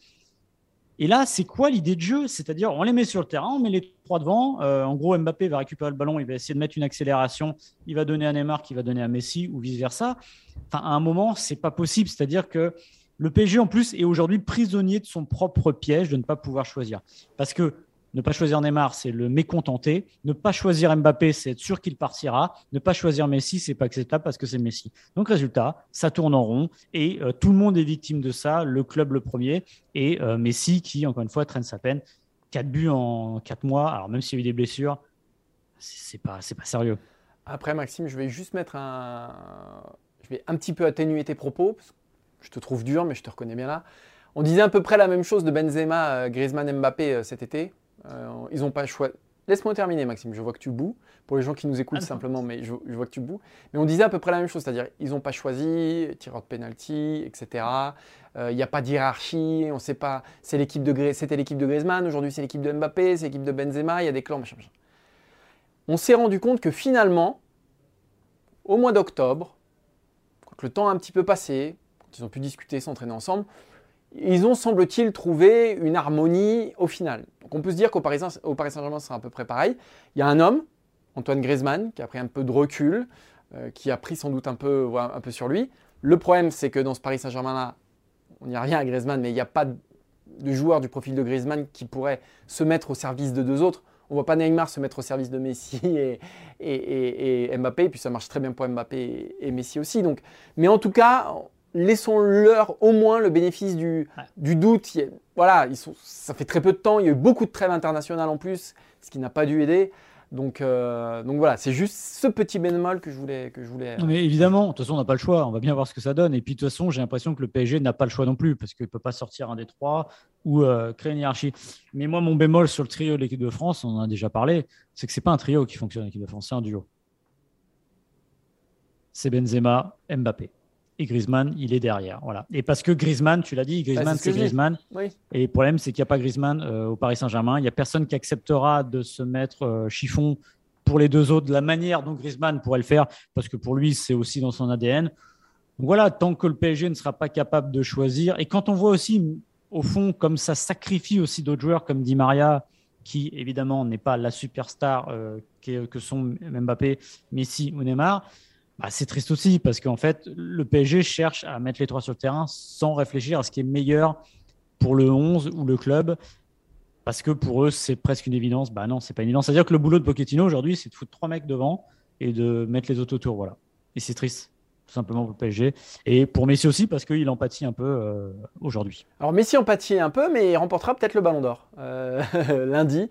Et là, c'est quoi l'idée de jeu? C'est-à-dire, on les met sur le terrain, on met les trois devant. Euh, en gros, Mbappé va récupérer le ballon, il va essayer de mettre une accélération. Il va donner à Neymar, qui va donner à Messi, ou vice versa. Enfin, à un moment, c'est pas possible. C'est-à-dire que le PSG, en plus, est aujourd'hui prisonnier de son propre piège de ne pas pouvoir choisir. Parce que ne pas choisir Neymar, c'est le mécontenter. Ne pas choisir Mbappé, c'est être sûr qu'il partira. Ne pas choisir Messi, c'est pas acceptable parce que c'est Messi. Donc résultat, ça tourne en rond et euh, tout le monde est victime de ça. Le club le premier et euh, Messi qui, encore une fois, traîne sa peine. 4 buts en 4 mois. Alors même s'il y a eu des blessures, c'est pas, pas sérieux. Après, Maxime, je vais juste mettre un. Je vais un petit peu atténuer tes propos. Parce que je te trouve dur, mais je te reconnais bien là. On disait à peu près la même chose de Benzema, euh, Griezmann, Mbappé cet été. Euh, ils n'ont pas choisi. Laisse-moi terminer, Maxime. Je vois que tu boues. Pour les gens qui nous écoutent Ah, simplement, mais je, je vois que tu boues. Mais on disait à peu près la même chose, c'est-à-dire ils n'ont pas choisi, tireur de penalty, etc. Il n'y a pas de hiérarchie. On sait pas. C'est l'équipe de C'était l'équipe de Griezmann. Aujourd'hui, c'est l'équipe de Mbappé. C'est l'équipe de Benzema. Il y a des clans, machin, machin. On s'est rendu compte que finalement, au mois d'octobre, quand le temps a un petit peu passé, quand ils ont pu discuter, s'entraîner ensemble, ils ont, semble-t-il, trouvé une harmonie au final. Donc on peut se dire qu'au Paris, Saint-Germain, ce sera à peu près pareil. Il y a un homme, Antoine Griezmann, qui a pris un peu de recul, euh, qui a pris sans doute un peu, sur lui. Le problème, c'est que dans ce Paris Saint-Germain-là, on n'y a rien à Griezmann, mais il n'y a pas de, joueur du profil de Griezmann qui pourrait se mettre au service de deux autres. On ne voit pas Neymar se mettre au service de Messi et, et- et- Mbappé, puis ça marche très bien pour Mbappé et, et Messi aussi. Donc, mais en tout cas, laissons-leur au moins le bénéfice du, Ouais. du doute. Il voilà, ils sont, ça fait très peu de temps, il y a eu beaucoup de trêves internationales en plus, ce qui n'a pas dû aider. Donc, euh, donc voilà, c'est juste ce petit bémol que je voulais. Que je voulais Non, mais évidemment, de toute façon, on n'a pas le choix. On va bien voir ce que ça donne. Et puis, de toute façon, j'ai l'impression que le PSG n'a pas le choix non plus parce qu'il ne peut pas sortir un des trois ou euh, créer une hiérarchie. Mais moi, mon bémol sur le trio de l'équipe de France, on en a déjà parlé, c'est que ce n'est pas un trio qui fonctionne en équipe de France, c'est un duo. C'est Benzema, Mbappé. Et Griezmann, il est derrière. Voilà. Et parce que Griezmann, tu l'as dit, Griezmann, Bah, c'est ce c'est que dis. Griezmann. Oui. Et le problème, c'est qu'il n'y a pas Griezmann euh, au Paris Saint-Germain. Il n'y a personne qui acceptera de se mettre euh, chiffon pour les deux autres de la manière dont Griezmann pourrait le faire, parce que pour lui, c'est aussi dans son ADN. Donc voilà, tant que le PSG ne sera pas capable de choisir, et quand on voit aussi, au fond, comme ça sacrifie aussi d'autres joueurs comme Di Maria, qui évidemment n'est pas la superstar euh, qu'est- que sont Mbappé, Messi ou Neymar, bah, c'est triste aussi, parce qu'en fait, le PSG cherche à mettre les trois sur le terrain sans réfléchir à ce qui est meilleur pour le 11 ou le club. Parce que pour eux, c'est presque une évidence. Bah non, c'est pas une évidence. C'est-à-dire que le boulot de Pochettino aujourd'hui, c'est de foutre trois mecs devant et de mettre les autres autour. Voilà. Et c'est triste, tout simplement pour le PSG. Et pour Messi aussi, parce qu'il empathie un peu euh, aujourd'hui. Alors Messi empathie un peu, mais il remportera peut-être le Ballon d'Or euh, lundi.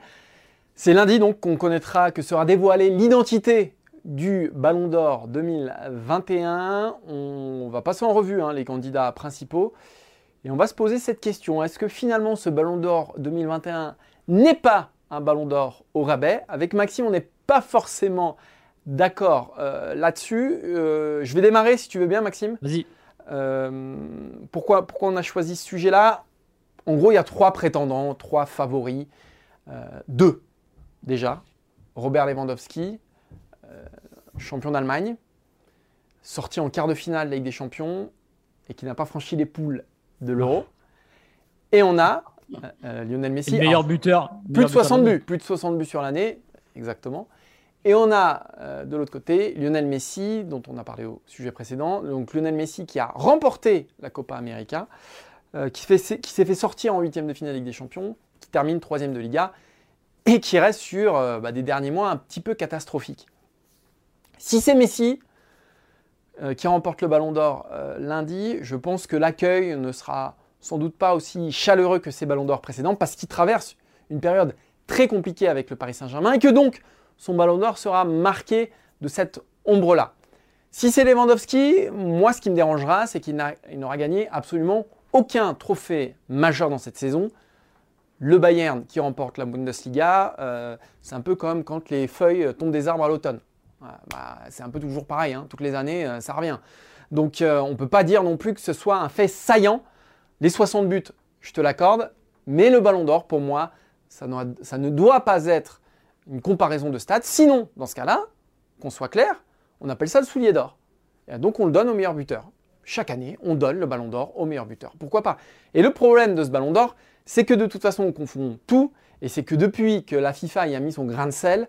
C'est lundi donc qu'on connaîtra, que sera dévoilée l'identité du Ballon d'Or 2021. On va passer en revue hein, les candidats principaux et on va se poser cette question. Est-ce que finalement ce Ballon d'Or 2021 n'est pas un Ballon d'Or au rabais? Avec Maxime, on n'est pas forcément d'accord euh, là-dessus. Euh, je vais démarrer si tu veux bien Maxime. Vas-y. Euh, pourquoi, pourquoi on a choisi ce sujet-là? En gros, il y a trois prétendants, trois favoris. Deux, déjà. Robert Lewandowski, champion d'Allemagne, sorti en quart de finale de la Ligue des Champions et qui n'a pas franchi les poules de l'Euro. Et on a euh, euh, Lionel Messi. le meilleur buteur. plus meilleur de 60 buteur buts, plus de 60 buts sur l'année, exactement. Et on a euh, de l'autre côté Lionel Messi, dont on a parlé au sujet précédent. Donc Lionel Messi qui a remporté la Copa América, euh, qui, fait- qui s'est fait sortir en huitième de finale de Ligue des Champions, qui termine troisième de Liga et qui reste sur euh, bah, des derniers mois un petit peu catastrophiques. Si c'est Messi euh, qui remporte le Ballon d'Or euh, lundi, je pense que l'accueil ne sera sans doute pas aussi chaleureux que ses Ballons d'Or précédents parce qu'il traverse une période très compliquée avec le Paris Saint-Germain et que donc son Ballon d'Or sera marqué de cette ombre-là. Si c'est Lewandowski, moi ce qui me dérangera, c'est qu'il n'a- il n'aura gagné absolument aucun trophée majeur dans cette saison. Le Bayern qui remporte la Bundesliga, euh, c'est un peu comme quand les feuilles tombent des arbres à l'automne. Voilà, bah, c'est un peu toujours pareil, hein, toutes les années, euh, ça revient. Donc euh, on ne peut pas dire non plus que ce soit un fait saillant. Les 60 buts, je te l'accorde, mais le ballon d'or, pour moi, ça, ne doit pas être une comparaison de stats. Sinon, dans ce cas-là, qu'on soit clair, on appelle ça le soulier d'or. Donc on le donne au meilleur buteur. Chaque année, on donne le ballon d'or au meilleur buteur. Pourquoi pas? Et le problème de ce ballon d'or, c'est que de toute façon, on confond tout. Et c'est que depuis que la FIFA y a mis son grain de sel,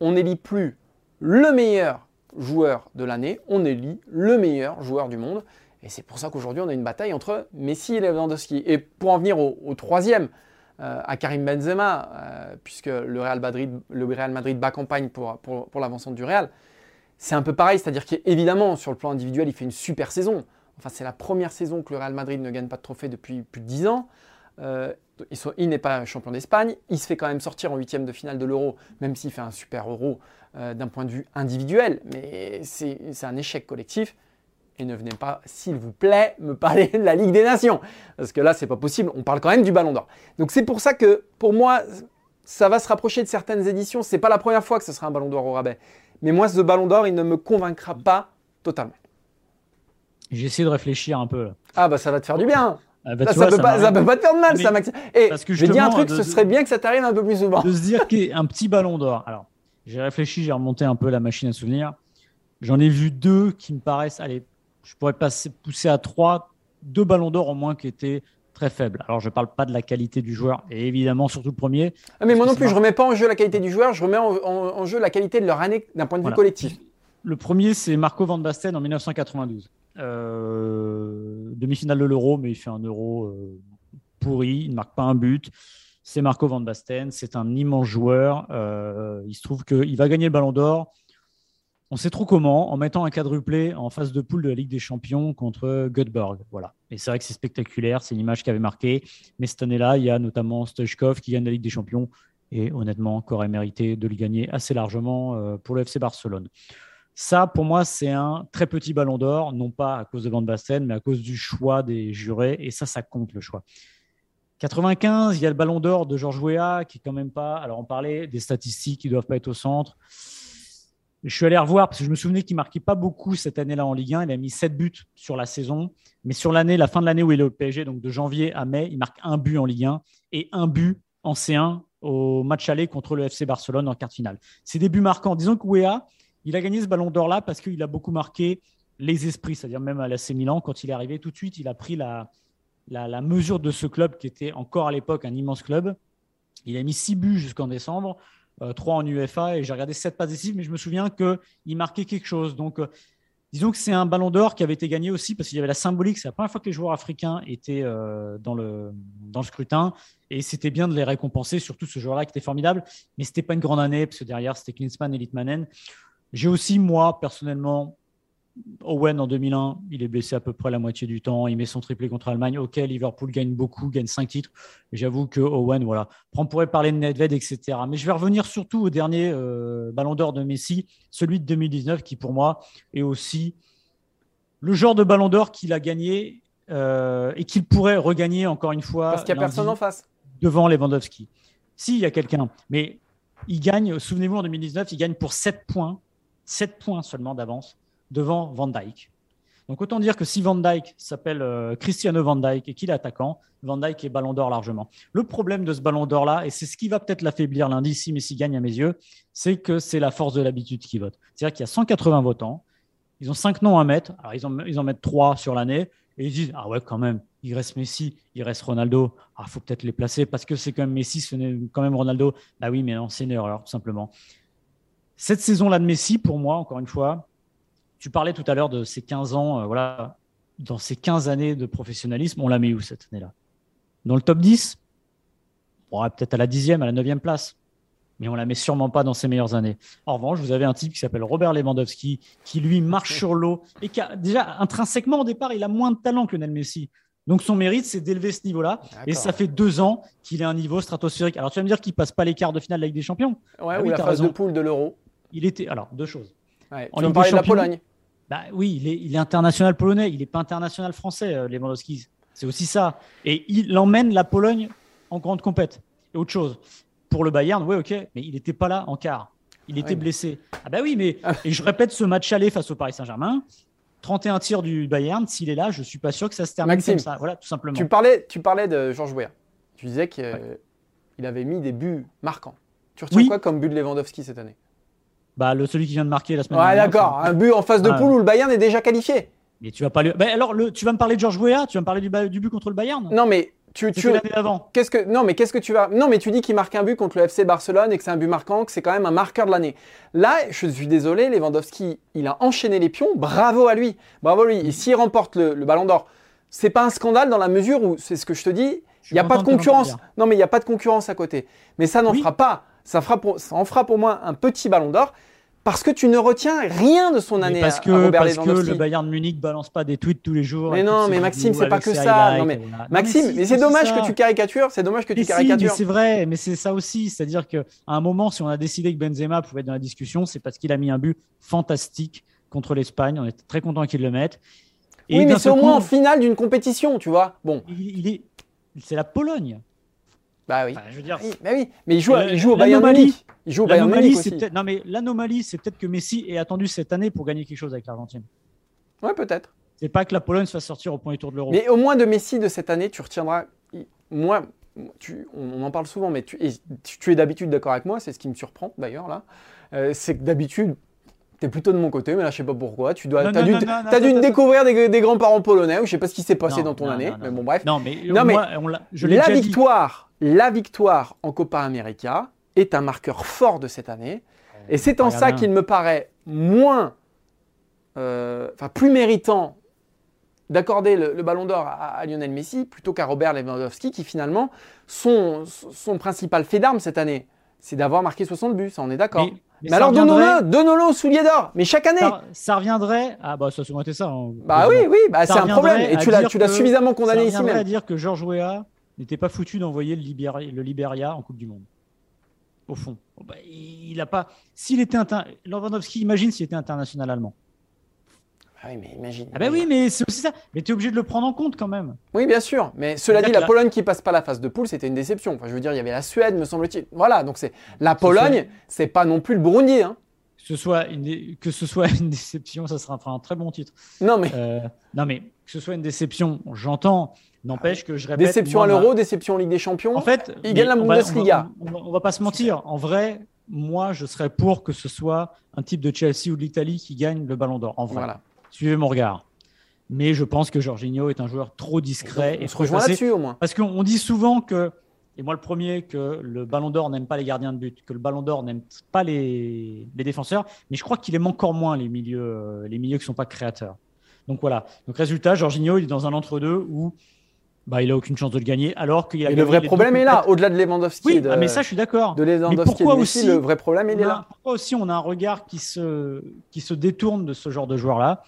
on n'élit plus le meilleur joueur de l'année, on élit le meilleur joueur du monde. Et c'est pour ça qu'aujourd'hui, on a une bataille entre Messi et Lewandowski. Et pour en venir au, troisième, euh, à Karim Benzema, euh, puisque le Real Madrid, le bat campagne pour, pour, pour l'avancement du Real, c'est un peu pareil. C'est-à-dire qu'évidemment, sur le plan individuel, il fait une super saison. Enfin, c'est la première saison que le Real Madrid ne gagne pas de trophée depuis plus de 10 ans. Euh, il n'est pas champion d'Espagne, il se fait quand même sortir en huitième de finale de l'Euro, même s'il fait un super Euro euh, d'un point de vue individuel, mais c'est un échec collectif. Et ne venez pas, s'il vous plaît, me parler de la Ligue des Nations, parce que là, c'est pas possible. On parle quand même du Ballon d'Or. Donc c'est pour ça que, pour moi, ça va se rapprocher de certaines éditions. C'est pas la première fois que ce sera un Ballon d'Or au rabais, mais moi, ce Ballon d'Or, il ne me convaincra pas totalement. J'ai essayé de réfléchir un peu. Ah bah ça va te faire du bien. Ah bah, ça, ne peut, pas, te faire de mal, ça, Maxime. Et parce que je dis un truc, ce serait bien que ça t'arrive un peu plus souvent. De se dire qu'un petit ballon d'or. Alors, j'ai réfléchi, j'ai remonté un peu la machine à souvenirs. J'en ai vu deux qui me paraissent. Allez, je pourrais passer, pousser à trois. Deux ballons d'or au moins qui étaient très faibles. Alors, je ne parle pas de la qualité du joueur, et évidemment, surtout le premier. Ah, mais moi non plus, je ne remets pas en jeu la qualité du joueur, je remets en, jeu la qualité de leur année d'un point de vue collectif. Le premier, c'est Marco Van Basten en 1992. Euh, demi-finale de l'Euro, mais il fait un Euro euh, pourri, il ne marque pas un but. C'est Marco Van Basten, c'est un immense joueur. Euh, il se trouve qu'il va gagner le Ballon d'Or. On sait trop comment, en mettant un quadruplé en phase de poule de la Ligue des Champions contre Göteborg. Voilà. Et c'est vrai que c'est spectaculaire, c'est une image qui avait marqué. Mais cette année-là, il y a notamment Stoichkov qui gagne la Ligue des Champions et honnêtement, qui aurait mérité de le gagner assez largement pour le FC Barcelone. Ça, pour moi, c'est un très petit ballon d'or, non pas à cause de Van Basten, mais à cause du choix des jurés. Et ça, ça compte le choix. 95, il y a le ballon d'or de Georges Weah, qui est quand même pas. Alors, on parlait des statistiques qui ne doivent pas être au centre. Je suis allé revoir parce que je me souvenais qu'il marquait pas beaucoup cette année-là en Ligue 1. Il a mis 7 buts sur la saison. Mais sur l'année, la fin de l'année où il est au PSG, donc de janvier à mai, il marque un but en Ligue 1 et un but en C1 au match aller contre le FC Barcelone en quart finale. C'est des buts marquants. Disons que Weah, il a gagné ce ballon d'or-là parce qu'il a beaucoup marqué les esprits, c'est-à-dire même à l'AC Milan, quand il est arrivé tout de suite, il a pris la, la, mesure de ce club qui était encore à l'époque un immense club. Il a mis six buts jusqu'en décembre, euh, trois en UFA, et j'ai regardé sept passes décisives, mais je me souviens qu'il marquait quelque chose. Donc, euh, disons que c'est un ballon d'or qui avait été gagné aussi parce qu'il y avait la symbolique. C'est la première fois que les joueurs africains étaient euh, dans, le, dans le scrutin, et c'était bien de les récompenser, surtout ce joueur-là qui était formidable. Mais ce n'était pas une grande année, parce que derrière, c'était Klinsmann et Litmanen. J'ai aussi, moi, personnellement, Owen en 2001, il est blessé à peu près la moitié du temps. Il met son triplé contre l'Allemagne. Ok, Liverpool gagne beaucoup, gagne cinq titres. J'avoue que Owen, voilà. On pourrait parler de Nedved, etc. Mais je vais revenir surtout au dernier euh, Ballon d'Or de Messi, celui de 2019, qui pour moi est aussi le genre de Ballon d'Or qu'il a gagné euh, et qu'il pourrait regagner encore une fois. Parce qu'il n'y a personne en face. Devant Lewandowski. Si, il y a quelqu'un. Mais il gagne, souvenez-vous, en 2019, il gagne pour 7 points 7 points seulement d'avance devant Van Dyke. Donc autant dire que si Van Dyke s'appelle euh, Cristiano Van Dyke et qu'il est attaquant, Van Dyke est ballon d'or largement. Le problème de ce ballon d'or-là, et c'est ce qui va peut-être l'affaiblir lundi si Messi gagne à mes yeux, c'est que c'est la force de l'habitude qui vote. C'est-à-dire qu'il y a 180 votants, ils ont 5 noms à mettre, alors ils en, ils en mettent 3 sur l'année, et ils disent Ah ouais, quand même, il reste Messi, il reste Ronaldo, ah, faut peut-être les placer parce que c'est quand même Messi, ce n'est quand même Ronaldo. Bah oui, mais non, c'est une erreur, tout simplement. Cette saison-là de Messi, pour moi, encore une fois, tu parlais tout à l'heure de ces 15 ans, euh, voilà, dans ces 15 années de professionnalisme, on l'a mis où cette année-là? Dans le top 10 Peut-être à la 10e, à la 9e place. Mais on la met sûrement pas dans ses meilleures années. En revanche, vous avez un type qui s'appelle Robert Lewandowski, qui lui marche sur l'eau et qui a déjà intrinsèquement au départ, il a moins de talent que Lionel Messi. Donc son mérite, c'est d'élever ce niveau-là. Et ça fait deux ans qu'il est à un niveau stratosphérique. Alors tu vas me dire qu'il passe pas les quarts de finale de la Ligue des Champions. Ouais, ah oui, la phase de poule de l'Euro. Il était. Alors, deux choses. Ouais, tu veux parler de la Pologne? bah, Oui, il est, il est, international polonais. Il n'est pas international français, euh, Lewandowski. C'est aussi ça. Et il emmène la Pologne en grande compète. Et autre chose. Pour le Bayern, oui, ok, mais il n'était pas là en quart. Il était blessé. Ah bah oui, mais ah. et je répète ce match aller face au Paris Saint-Germain. 31 tirs du Bayern, s'il est là, je suis pas sûr que ça se termine comme ça. Voilà, tout simplement. Tu parlais, tu parlais de Georges Weah. Tu disais qu'il avait mis des buts marquants. Tu retiens quoi comme but de Lewandowski cette année? Bah, le, celui qui vient de marquer la semaine dernière. Ouais, d'accord. Un but en phase de poule où le Bayern est déjà qualifié. Mais tu vas pas bah, alors, le, tu vas me parler de Georges Weah Tu vas me parler du, du but contre le Bayern? Non, mais tu, tu Qu'est-ce que non mais qu'est-ce que tu vas Non mais tu dis qu'il marque un but contre le FC Barcelone et que c'est un but marquant, que c'est quand même un marqueur de l'année. Là, je suis désolé, Lewandowski, il a enchaîné les pions. Bravo à lui, bravo à lui. Et s'il remporte le, Ballon d'Or, c'est pas un scandale dans la mesure où c'est ce que je te dis. Il n'y a pas de concurrence. Non mais il n'y a pas de concurrence à côté. Mais ça n'en fera pas. Ça, fera ça en fera pour moi un petit Ballon d'Or. parce que tu ne retiens rien de son Mais année parce que, à Robert parce que le Bayern Munich balance pas des tweets tous les jours. Mais non, mais Maxime, c'est pas que ça. Non, mais voilà. Non, Maxime, si, mais si, c'est dommage que tu caricatures, c'est dommage que Mais tu si, caricatures. c'est vrai, mais c'est ça aussi. C'est-à-dire qu'à un moment, si on a décidé que Benzema pouvait être dans la discussion, c'est parce qu'il a mis un but fantastique contre l'Espagne. On est très content qu'il le mette. Et oui, mais c'est au moins en finale d'une compétition, tu vois. Bon, il, il est, c'est la Pologne. Bah oui. Enfin, je veux dire, Oui, bah oui. Mais il joue, il joue au Bayern Munich. Il joue au Bayern l'anomalie, Munich c'est aussi. peut-être, non mais l'anomalie, c'est peut-être que Messi est attendu cette année pour gagner quelque chose avec l'Argentine. Ouais, peut-être. C'est pas que la Pologne se fasse sortir au premier tour de l'Euro. Mais au moins de Messi de cette année, tu retiendras. Moi, tu, on en parle souvent, mais tu, et tu- tu es d'habitude d'accord avec moi, c'est ce qui me surprend d'ailleurs là. Euh, c'est que d'habitude, tu es plutôt de mon côté, mais là, je sais pas pourquoi. Tu dois, as non, dû, non, t'as non, dû découvrir des, des grands-parents polonais, ou je sais pas ce qui s'est passé dans ton année, mais bon, bref. Non, mais Non, mais moi, on l'a- je victoire, la victoire en Copa América est un marqueur fort de cette année. Et c'est en ça qu'il me paraît moins, euh, enfin plus méritant d'accorder le, le ballon d'or à, à Lionel Messi plutôt qu'à Robert Lewandowski, qui finalement, son, son principal fait d'arme cette année, c'est d'avoir marqué 60 buts, ça on est d'accord. Mais- Mais, mais ça alors reviendrait- donnons-le, donnons-le au soulier d'or, mais chaque année. Ça, ça reviendrait. Ah bah ça a souvent été ça. hein, bah oui, oui, bah, c'est un problème. Et tu l'as, tu suffisamment condamné ça ici reviendrait même. à dire que Georges Weah n'était pas foutu d'envoyer le, Libéria- le Liberia en Coupe du Monde. Au fond, Bon, bah, il a pas. S'il était inter... Lewandowski, imagine s'il était international allemand. Ah oui, mais imagine. Ah bah oui, mais c'est aussi ça. Mais tu es obligé de le prendre en compte quand même. Oui, bien sûr. Mais cela dit, la Pologne qui passe pas la phase de poule, c'était une déception. Enfin, je veux dire, il y avait la Suède, me semble-t-il. Voilà, donc c'est la Pologne, c'est pas non plus le Burundi. Hein. Que ce soit une, que ce soit une déception, ça sera un, un très bon titre. Non, mais Euh, non mais que ce soit une déception, j'entends. N'empêche que je répète. déception moi, à ma- l'Euro, déception en Ligue des Champions. En fait, Il gagne la Bundesliga. On va, on va- on va pas se mentir. En vrai, moi, je serais pour que ce soit un type de Chelsea ou de l'Italie qui gagne le Ballon d'Or. En vrai, voilà. suivez mon regard. Mais je pense que Jorginho est un joueur trop discret. on et se rejoint là-dessus au moins. Parce qu'on on dit souvent que, et moi le premier, que le Ballon d'Or n'aime pas les gardiens de but, que le Ballon d'Or n'aime pas les, les défenseurs, mais je crois qu'il aime encore moins les milieux, les milieux qui ne sont pas créateurs. Donc voilà. Donc résultat, Jorginho, il est dans un entre-deux où bah, il a aucune chance de le gagner, alors qu'il a le vrai problème est là, au-delà de Lewandowski Oui, de, ah, mais ça, je suis d'accord. de Lewandowski Mais de pourquoi Messi, aussi le vrai problème, il est a- là. pourquoi aussi on a un regard qui se, qui se détourne de ce genre de joueur-là?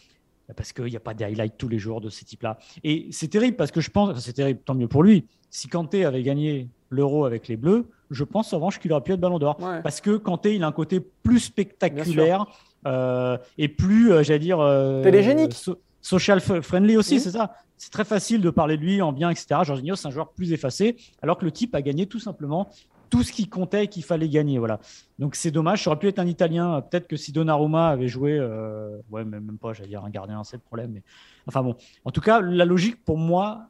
Bah, Parce qu'il n'y a pas des highlights tous les jours de ces types-là. Et c'est terrible parce que je pense, c'est terrible, tant mieux pour lui. Si Kanté avait gagné l'Euro avec les Bleus, je pense en revanche qu'il aurait pu être Ballon d'Or. Ouais. Parce que Kanté, il a un côté plus spectaculaire euh, et plus, euh, j'allais dire, euh, Télégénique. so- social friendly aussi, Mhm. c'est ça? C'est très facile de parler de lui en bien, etc. Jorginho, c'est un joueur plus effacé, alors que le type a gagné tout simplement tout ce qui comptait et qu'il fallait gagner. Voilà. Donc c'est dommage. Ça aurait pu être un Italien. Peut-être que si Donnarumma avait joué, euh, ouais, même pas, j'allais dire un gardien, c'est le problème. Mais enfin bon. En tout cas, la logique pour moi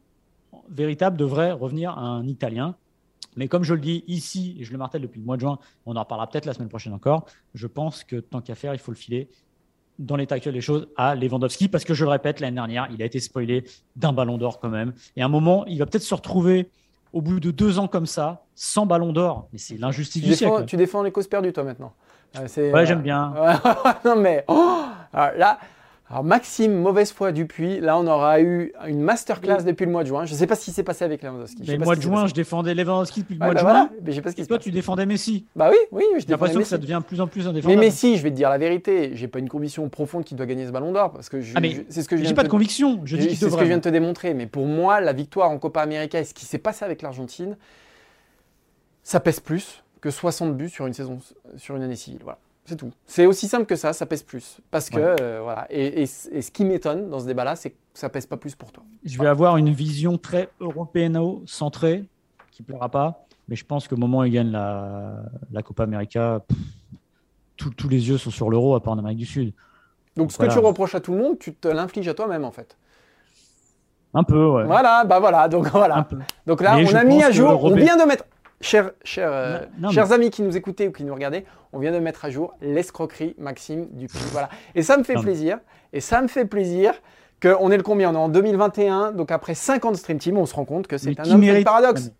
véritable devrait revenir à un Italien. Mais comme je le dis ici, et je le martèle depuis le mois de juin, on en reparlera peut-être la semaine prochaine encore. Je pense que tant qu'à faire, il faut le filer dans l'état actuel des choses à Lewandowski parce que je le répète, l'année dernière, il a été spoilé d'un ballon d'or quand même. Et à un moment, il va peut-être se retrouver au bout de deux ans comme ça, sans ballon d'or. Mais c'est l'injustice Tu du défends, siècle. tu défends les causes perdues, toi, maintenant. Euh, Ouais, euh, j'aime bien. non, mais. oh alors là. Alors Maxime, mauvaise foi Dupuis, là on aura eu une masterclass depuis le mois de juin. Je ne sais pas ce qui s'est passé avec Lewandowski. Mais le mois de juin, passé. je défendais Lewandowski depuis le mois bah de voilà, juin. mais je sais pas ce qui Et se toi, passe. tu défendais Messi. Bah oui, oui, je J'ai l'impression que ça devient de plus en plus Mais indéfendable. Messi, je vais te dire la vérité, j'ai pas une conviction profonde qu'il doit gagner ce ballon d'or parce que je- Ah, mais je- c'est ce que je viens pas de te- conviction. Je dis c'est ce que je viens de te démontrer. Mais pour moi, la victoire en Copa América et ce qui s'est passé avec l'Argentine, ça pèse plus que 60 buts sur une saison, sur une année civile. Voilà, c'est tout. C'est aussi simple que ça, ça pèse plus. Parce que, Ouais. euh, voilà. Et, et- et ce qui m'étonne dans ce débat-là, c'est que ça pèse pas plus pour toi. Je vais avoir une vision très européano-centrée, qui ne plaira pas. Mais je pense qu'au moment où il gagne la, la Copa América, tous- les yeux sont sur l'euro, à part en Amérique du Sud. Donc, ce Voilà. que tu reproches à tout le monde, tu te l'infliges à toi-même, en fait. Un peu, ouais. Voilà, bah voilà. Donc, voilà. Donc là, Mais on a mis à jour, on vient de mettre, chers, chers, euh, Non, non, chers amis qui nous écoutaient ou qui nous regardaient, on vient de mettre à jour l'escroquerie Maxime Dupuis. Voilà. Et ça me fait Non, plaisir. Et ça me fait plaisir qu'on est le combien? On est en 2021, donc après 5 ans de Stream Team, on se rend compte que c'est un homme mérite- paradoxe.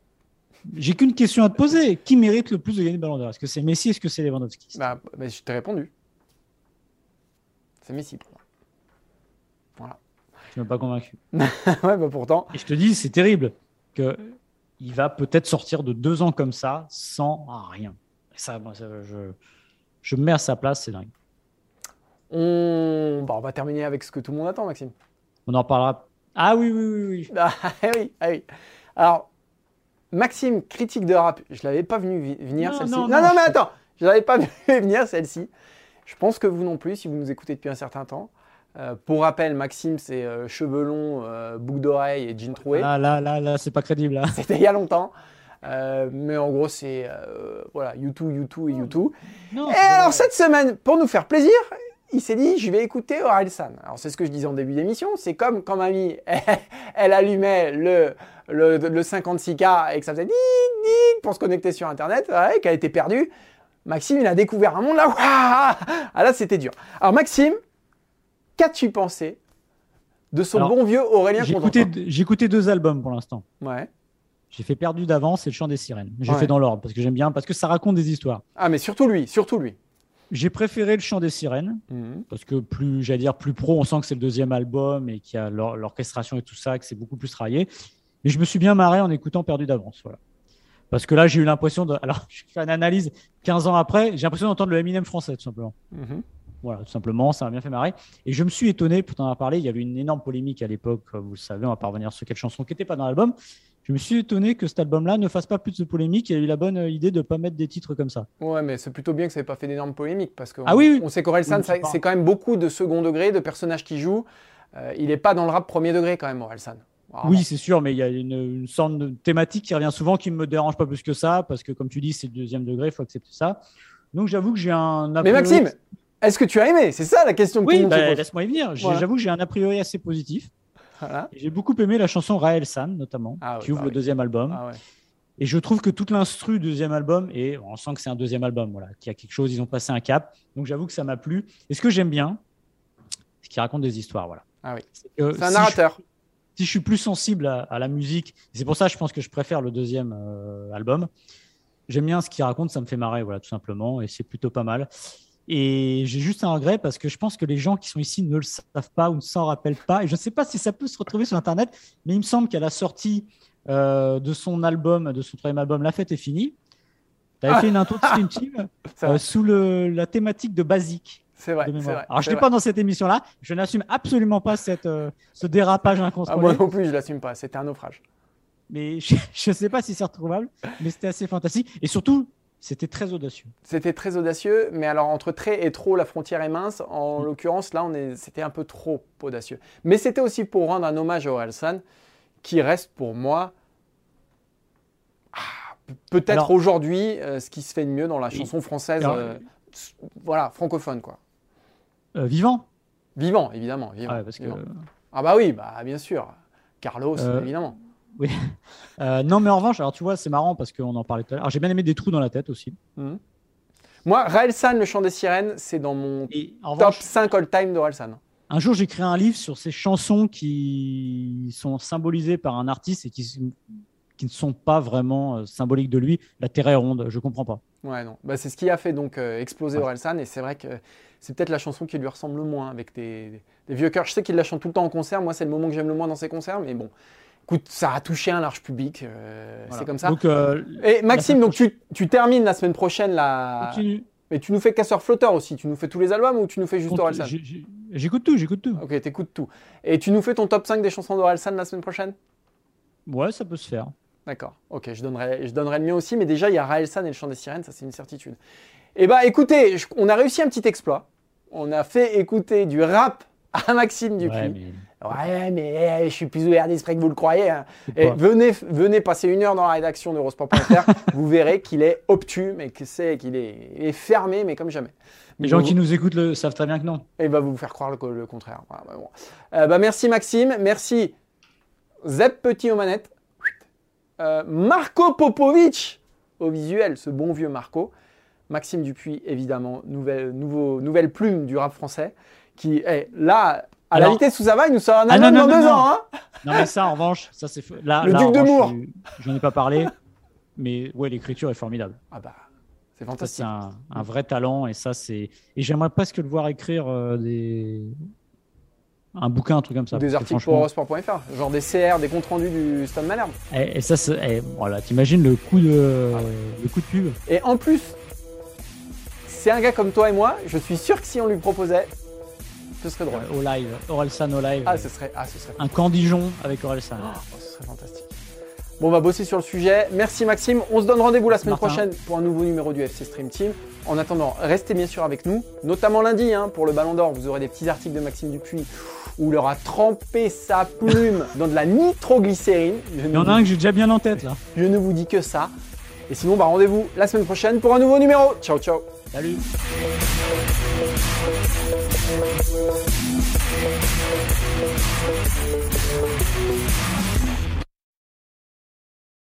J'ai qu'une question à te poser. Qui mérite le plus de gagner le ballon d'or? Est-ce que c'est Messi? Est-ce que c'est Lewandowski? Bah, bah, je t'ai répondu. C'est Messi pour moi. Je ne suis même pas convaincu. ouais, bah pourtant. Et je te dis, c'est terrible que il va peut-être sortir de deux ans comme ça sans rien. Et ça, moi, ça, je, je me mets à sa place, c'est dingue. On... Bon, on va terminer avec ce que tout le monde attend, Maxime. On en parlera. Ah oui, oui, oui, oui. Ah oui, ah oui. Alors, Maxime, critique de rap, je l'avais pas venu venir celle-ci. non, Non, non, non, mais attends, je l'avais pas vu venir celle-ci. Je pense que vous non plus, si vous nous écoutez depuis un certain temps. Euh, pour rappel, Maxime, c'est euh, cheveux longs, euh, boucle d'oreille et jean troué. Là, là, là, là, c'est pas crédible. C'était il y a longtemps. Euh, mais en gros, c'est euh, voilà, YouTube, YouTube et YouTube. Non, Et alors cette semaine, pour nous faire plaisir, il s'est dit je vais écouter Orelsan. Alors c'est ce que je disais en début d'émission, c'est comme quand mamie elle, allumait le, le, le 56K et que ça faisait ding ding pour se connecter sur internet, ouais, qu'elle était perdue. Maxime il a découvert un monde là, ah là c'était dur. Alors Maxime, qu'as-tu pensé de son Alors, bon vieux Aurélien J'ai écouté, j'ai écouté deux albums pour l'instant. Ouais. J'ai fait Perdu d'avance et Le Chant des Sirènes. J'ai Ouais. fait dans l'ordre parce que j'aime bien, parce que ça raconte des histoires. Ah mais surtout lui, surtout lui. J'ai préféré Le Chant des Sirènes Mhm. parce que plus, j'allais dire, plus pro, on sent que c'est le deuxième album et qu'il y a l'or- l'orchestration et tout ça, que c'est beaucoup plus travaillé. Mais je me suis bien marré en écoutant Perdu d'avance. Voilà. Parce que là, j'ai eu l'impression de. Alors, je fais une analyse 15 ans après, j'ai l'impression d'entendre le Eminem français, tout simplement. Mhm. Voilà, tout simplement, ça m'a bien fait marrer. Et je me suis étonné, pour t'en avoir parlé, il y avait une énorme polémique à l'époque, vous le savez, on va pas revenir sur quelle chanson qui n'était pas dans l'album. Je me suis étonné que cet album-là ne fasse pas plus de polémique. Il a eu la bonne idée de ne pas mettre des titres comme ça. Ouais, mais c'est plutôt bien que ça n'ait pas fait d'énormes polémiques parce qu'on Ah oui, oui. on sait qu'Orelsan, Oui, c'est quand même beaucoup de second degré, de personnages qui jouent. Euh, il n'est pas dans le rap premier degré quand même, Orelsan. Oui, c'est sûr, mais il y a une, une sorte de thématique qui revient souvent qui ne me dérange pas plus que ça, parce que comme tu dis, c'est le deuxième degré, il faut accepter ça. Donc j'avoue que j'ai un. Mais Maxime, est-ce que tu as aimé? C'est ça la question que Oui, bah, laisse-moi y venir. Voilà. J'avoue j'ai un a priori assez positif. Voilà. J'ai beaucoup aimé la chanson Raël San, notamment, Ah oui, qui ouvre bah le oui. deuxième album. Ah ouais. Et je trouve que toute l'instru du deuxième album, et on sent que c'est un deuxième album, voilà, qu'il y a quelque chose, ils ont passé un cap. Donc j'avoue que ça m'a plu. Et ce que j'aime bien, c'est qu'il raconte des histoires, voilà. Ah oui. C'est un si narrateur. Je, si je suis plus sensible à, à la musique, c'est pour ça que je pense que je préfère le deuxième euh, album. J'aime bien ce qu'il raconte, ça me fait marrer, voilà, tout simplement, et c'est plutôt pas mal. Et j'ai juste un regret parce que je pense que les gens qui sont ici ne le savent pas ou ne s'en rappellent pas. Et je ne sais pas si ça peut se retrouver sur Internet, mais il me semble qu'à la sortie euh, de son album, de son troisième album, La fête est finie, tu avais Ah. fait une intro de Stream Team euh, sous le, la thématique de Basique. C'est vrai. Alors, je vrai. pas dans cette émission-là. Je n'assume absolument pas cette, euh, ce dérapage Ah, incontrôlé. moi non plus, je l'assume pas. C'était un naufrage. mais je ne sais pas si c'est retrouvable. Mais c'était assez fantastique. Et surtout, c'était très audacieux. C'était très audacieux, mais alors entre très et trop, la frontière est mince. En Mm. l'occurrence, là, c'était un peu trop audacieux. Mais c'était aussi pour rendre un hommage à Orelsan, qui reste pour moi, ah, pe- peut-être aujourd'hui, euh, ce qui se fait de mieux dans la chanson française, Alors- euh, voilà, francophone, quoi. Euh, vivant? Vivant, évidemment. Vivant, Ouais, parce que, vivant. Ah bah oui, bah bien sûr. Carlos, Euh, évidemment. euh, non, mais en revanche, alors tu vois, c'est marrant parce qu'on en parlait tout à l'heure. Alors, J'ai bien aimé des trous dans la tête aussi. Moi, Raelsan, le chant des sirènes, c'est dans mon Et en top revanche, 5 all-time d'Orelsan. un jour, j'ai créé un livre sur ces chansons qui sont symbolisées par un artiste et qui, qui ne sont pas vraiment euh, symboliques de lui. La Terre est ronde, je comprends pas. Ouais, non. Bah, c'est ce qui a fait donc euh, exploser Ouais. Orelsan et c'est vrai que c'est peut-être la chanson qui lui ressemble le moins avec des, des vieux cœurs. Je sais qu'il la chante tout le temps en concert. Moi, c'est le moment que j'aime le moins dans ses concerts, mais bon. Écoute, ça a touché un large public. euh, Voilà. C'est comme ça. Donc, euh, et Maxime, donc tu, tu termines la semaine prochaine la. continue. Mais tu nous fais Casseur Flotteur aussi. Tu nous fais tous les albums ou tu nous fais juste. Orelsan J'écoute tout, j'écoute tout. Ok, t'écoutes tout. Et tu nous fais ton top 5 des chansons d'Orelsan la semaine prochaine? Ouais, ça peut se faire. D'accord. Ok, je donnerai, je donnerai le mien aussi, mais déjà, il y a Raelsan et le chant des sirènes, ça c'est une certitude. Eh bah écoutez, je- on a réussi un petit exploit. On a fait écouter du rap à Maxime Dupuis. Ouais, mais- Ouais, mais eh, je suis plus ouvert d'esprit que vous le croyez. hein. Et pas- venez, venez passer une heure dans la rédaction d'Eurosport.fr, vous verrez qu'il est obtus, mais que c'est qu'il est, fermé, mais comme jamais. Les gens qui nous écoutent le savent très bien que non. Et il va vous faire croire le, le contraire. Voilà, bah bon. Euh, bah, merci Maxime, merci Zep Petit aux manettes, Euh, Marco Popovic au visuel, ce bon vieux Marco. Maxime Dupuis, évidemment, nouvelle, nouveau, nouvelle plume du rap français, qui est là, à Alors- la vitesse sous ça va, il nous sort un Ah, album non, dans non, deux non, ans. Hein Non, mais ça, en revanche, ça c'est. Là, Le là, Duc de Moore. je- J'en ai pas parlé, mais ouais, l'écriture est formidable. ah bah, c'est fantastique. c'est un, un vrai talent et ça, c'est. Et j'aimerais presque le voir écrire euh, des. Un bouquin, un truc comme ça. Des articles pour franchement- Eurosport.fr, genre des CR, des comptes rendus du Stade Malherbe. Et, et ça, c'est- et voilà, t'imagines le coup de, le coup de pub. Et en plus, c'est un gars comme toi et moi, je suis sûr que si on lui proposait, ce serait drôle. au live, Orelsan au live. Ah, ce serait, ah, ce serait, Un Candijon avec Orelsan. oh, ce serait fantastique. Bon, on va bosser sur le sujet. Merci Maxime. On se donne rendez-vous la semaine Martin. prochaine pour un nouveau numéro du FC Stream Team. En attendant, restez bien sûr avec nous, notamment lundi hein, pour le Ballon d'Or. Vous aurez des petits articles de Maxime Dupuis où il aura trempé sa plume dans de la nitroglycérine. Il y en a un que j'ai déjà bien en tête là. Je ne vous dis que ça. Et sinon, bah, rendez-vous la semaine prochaine pour un nouveau numéro. Ciao, ciao. Salut. Thank you.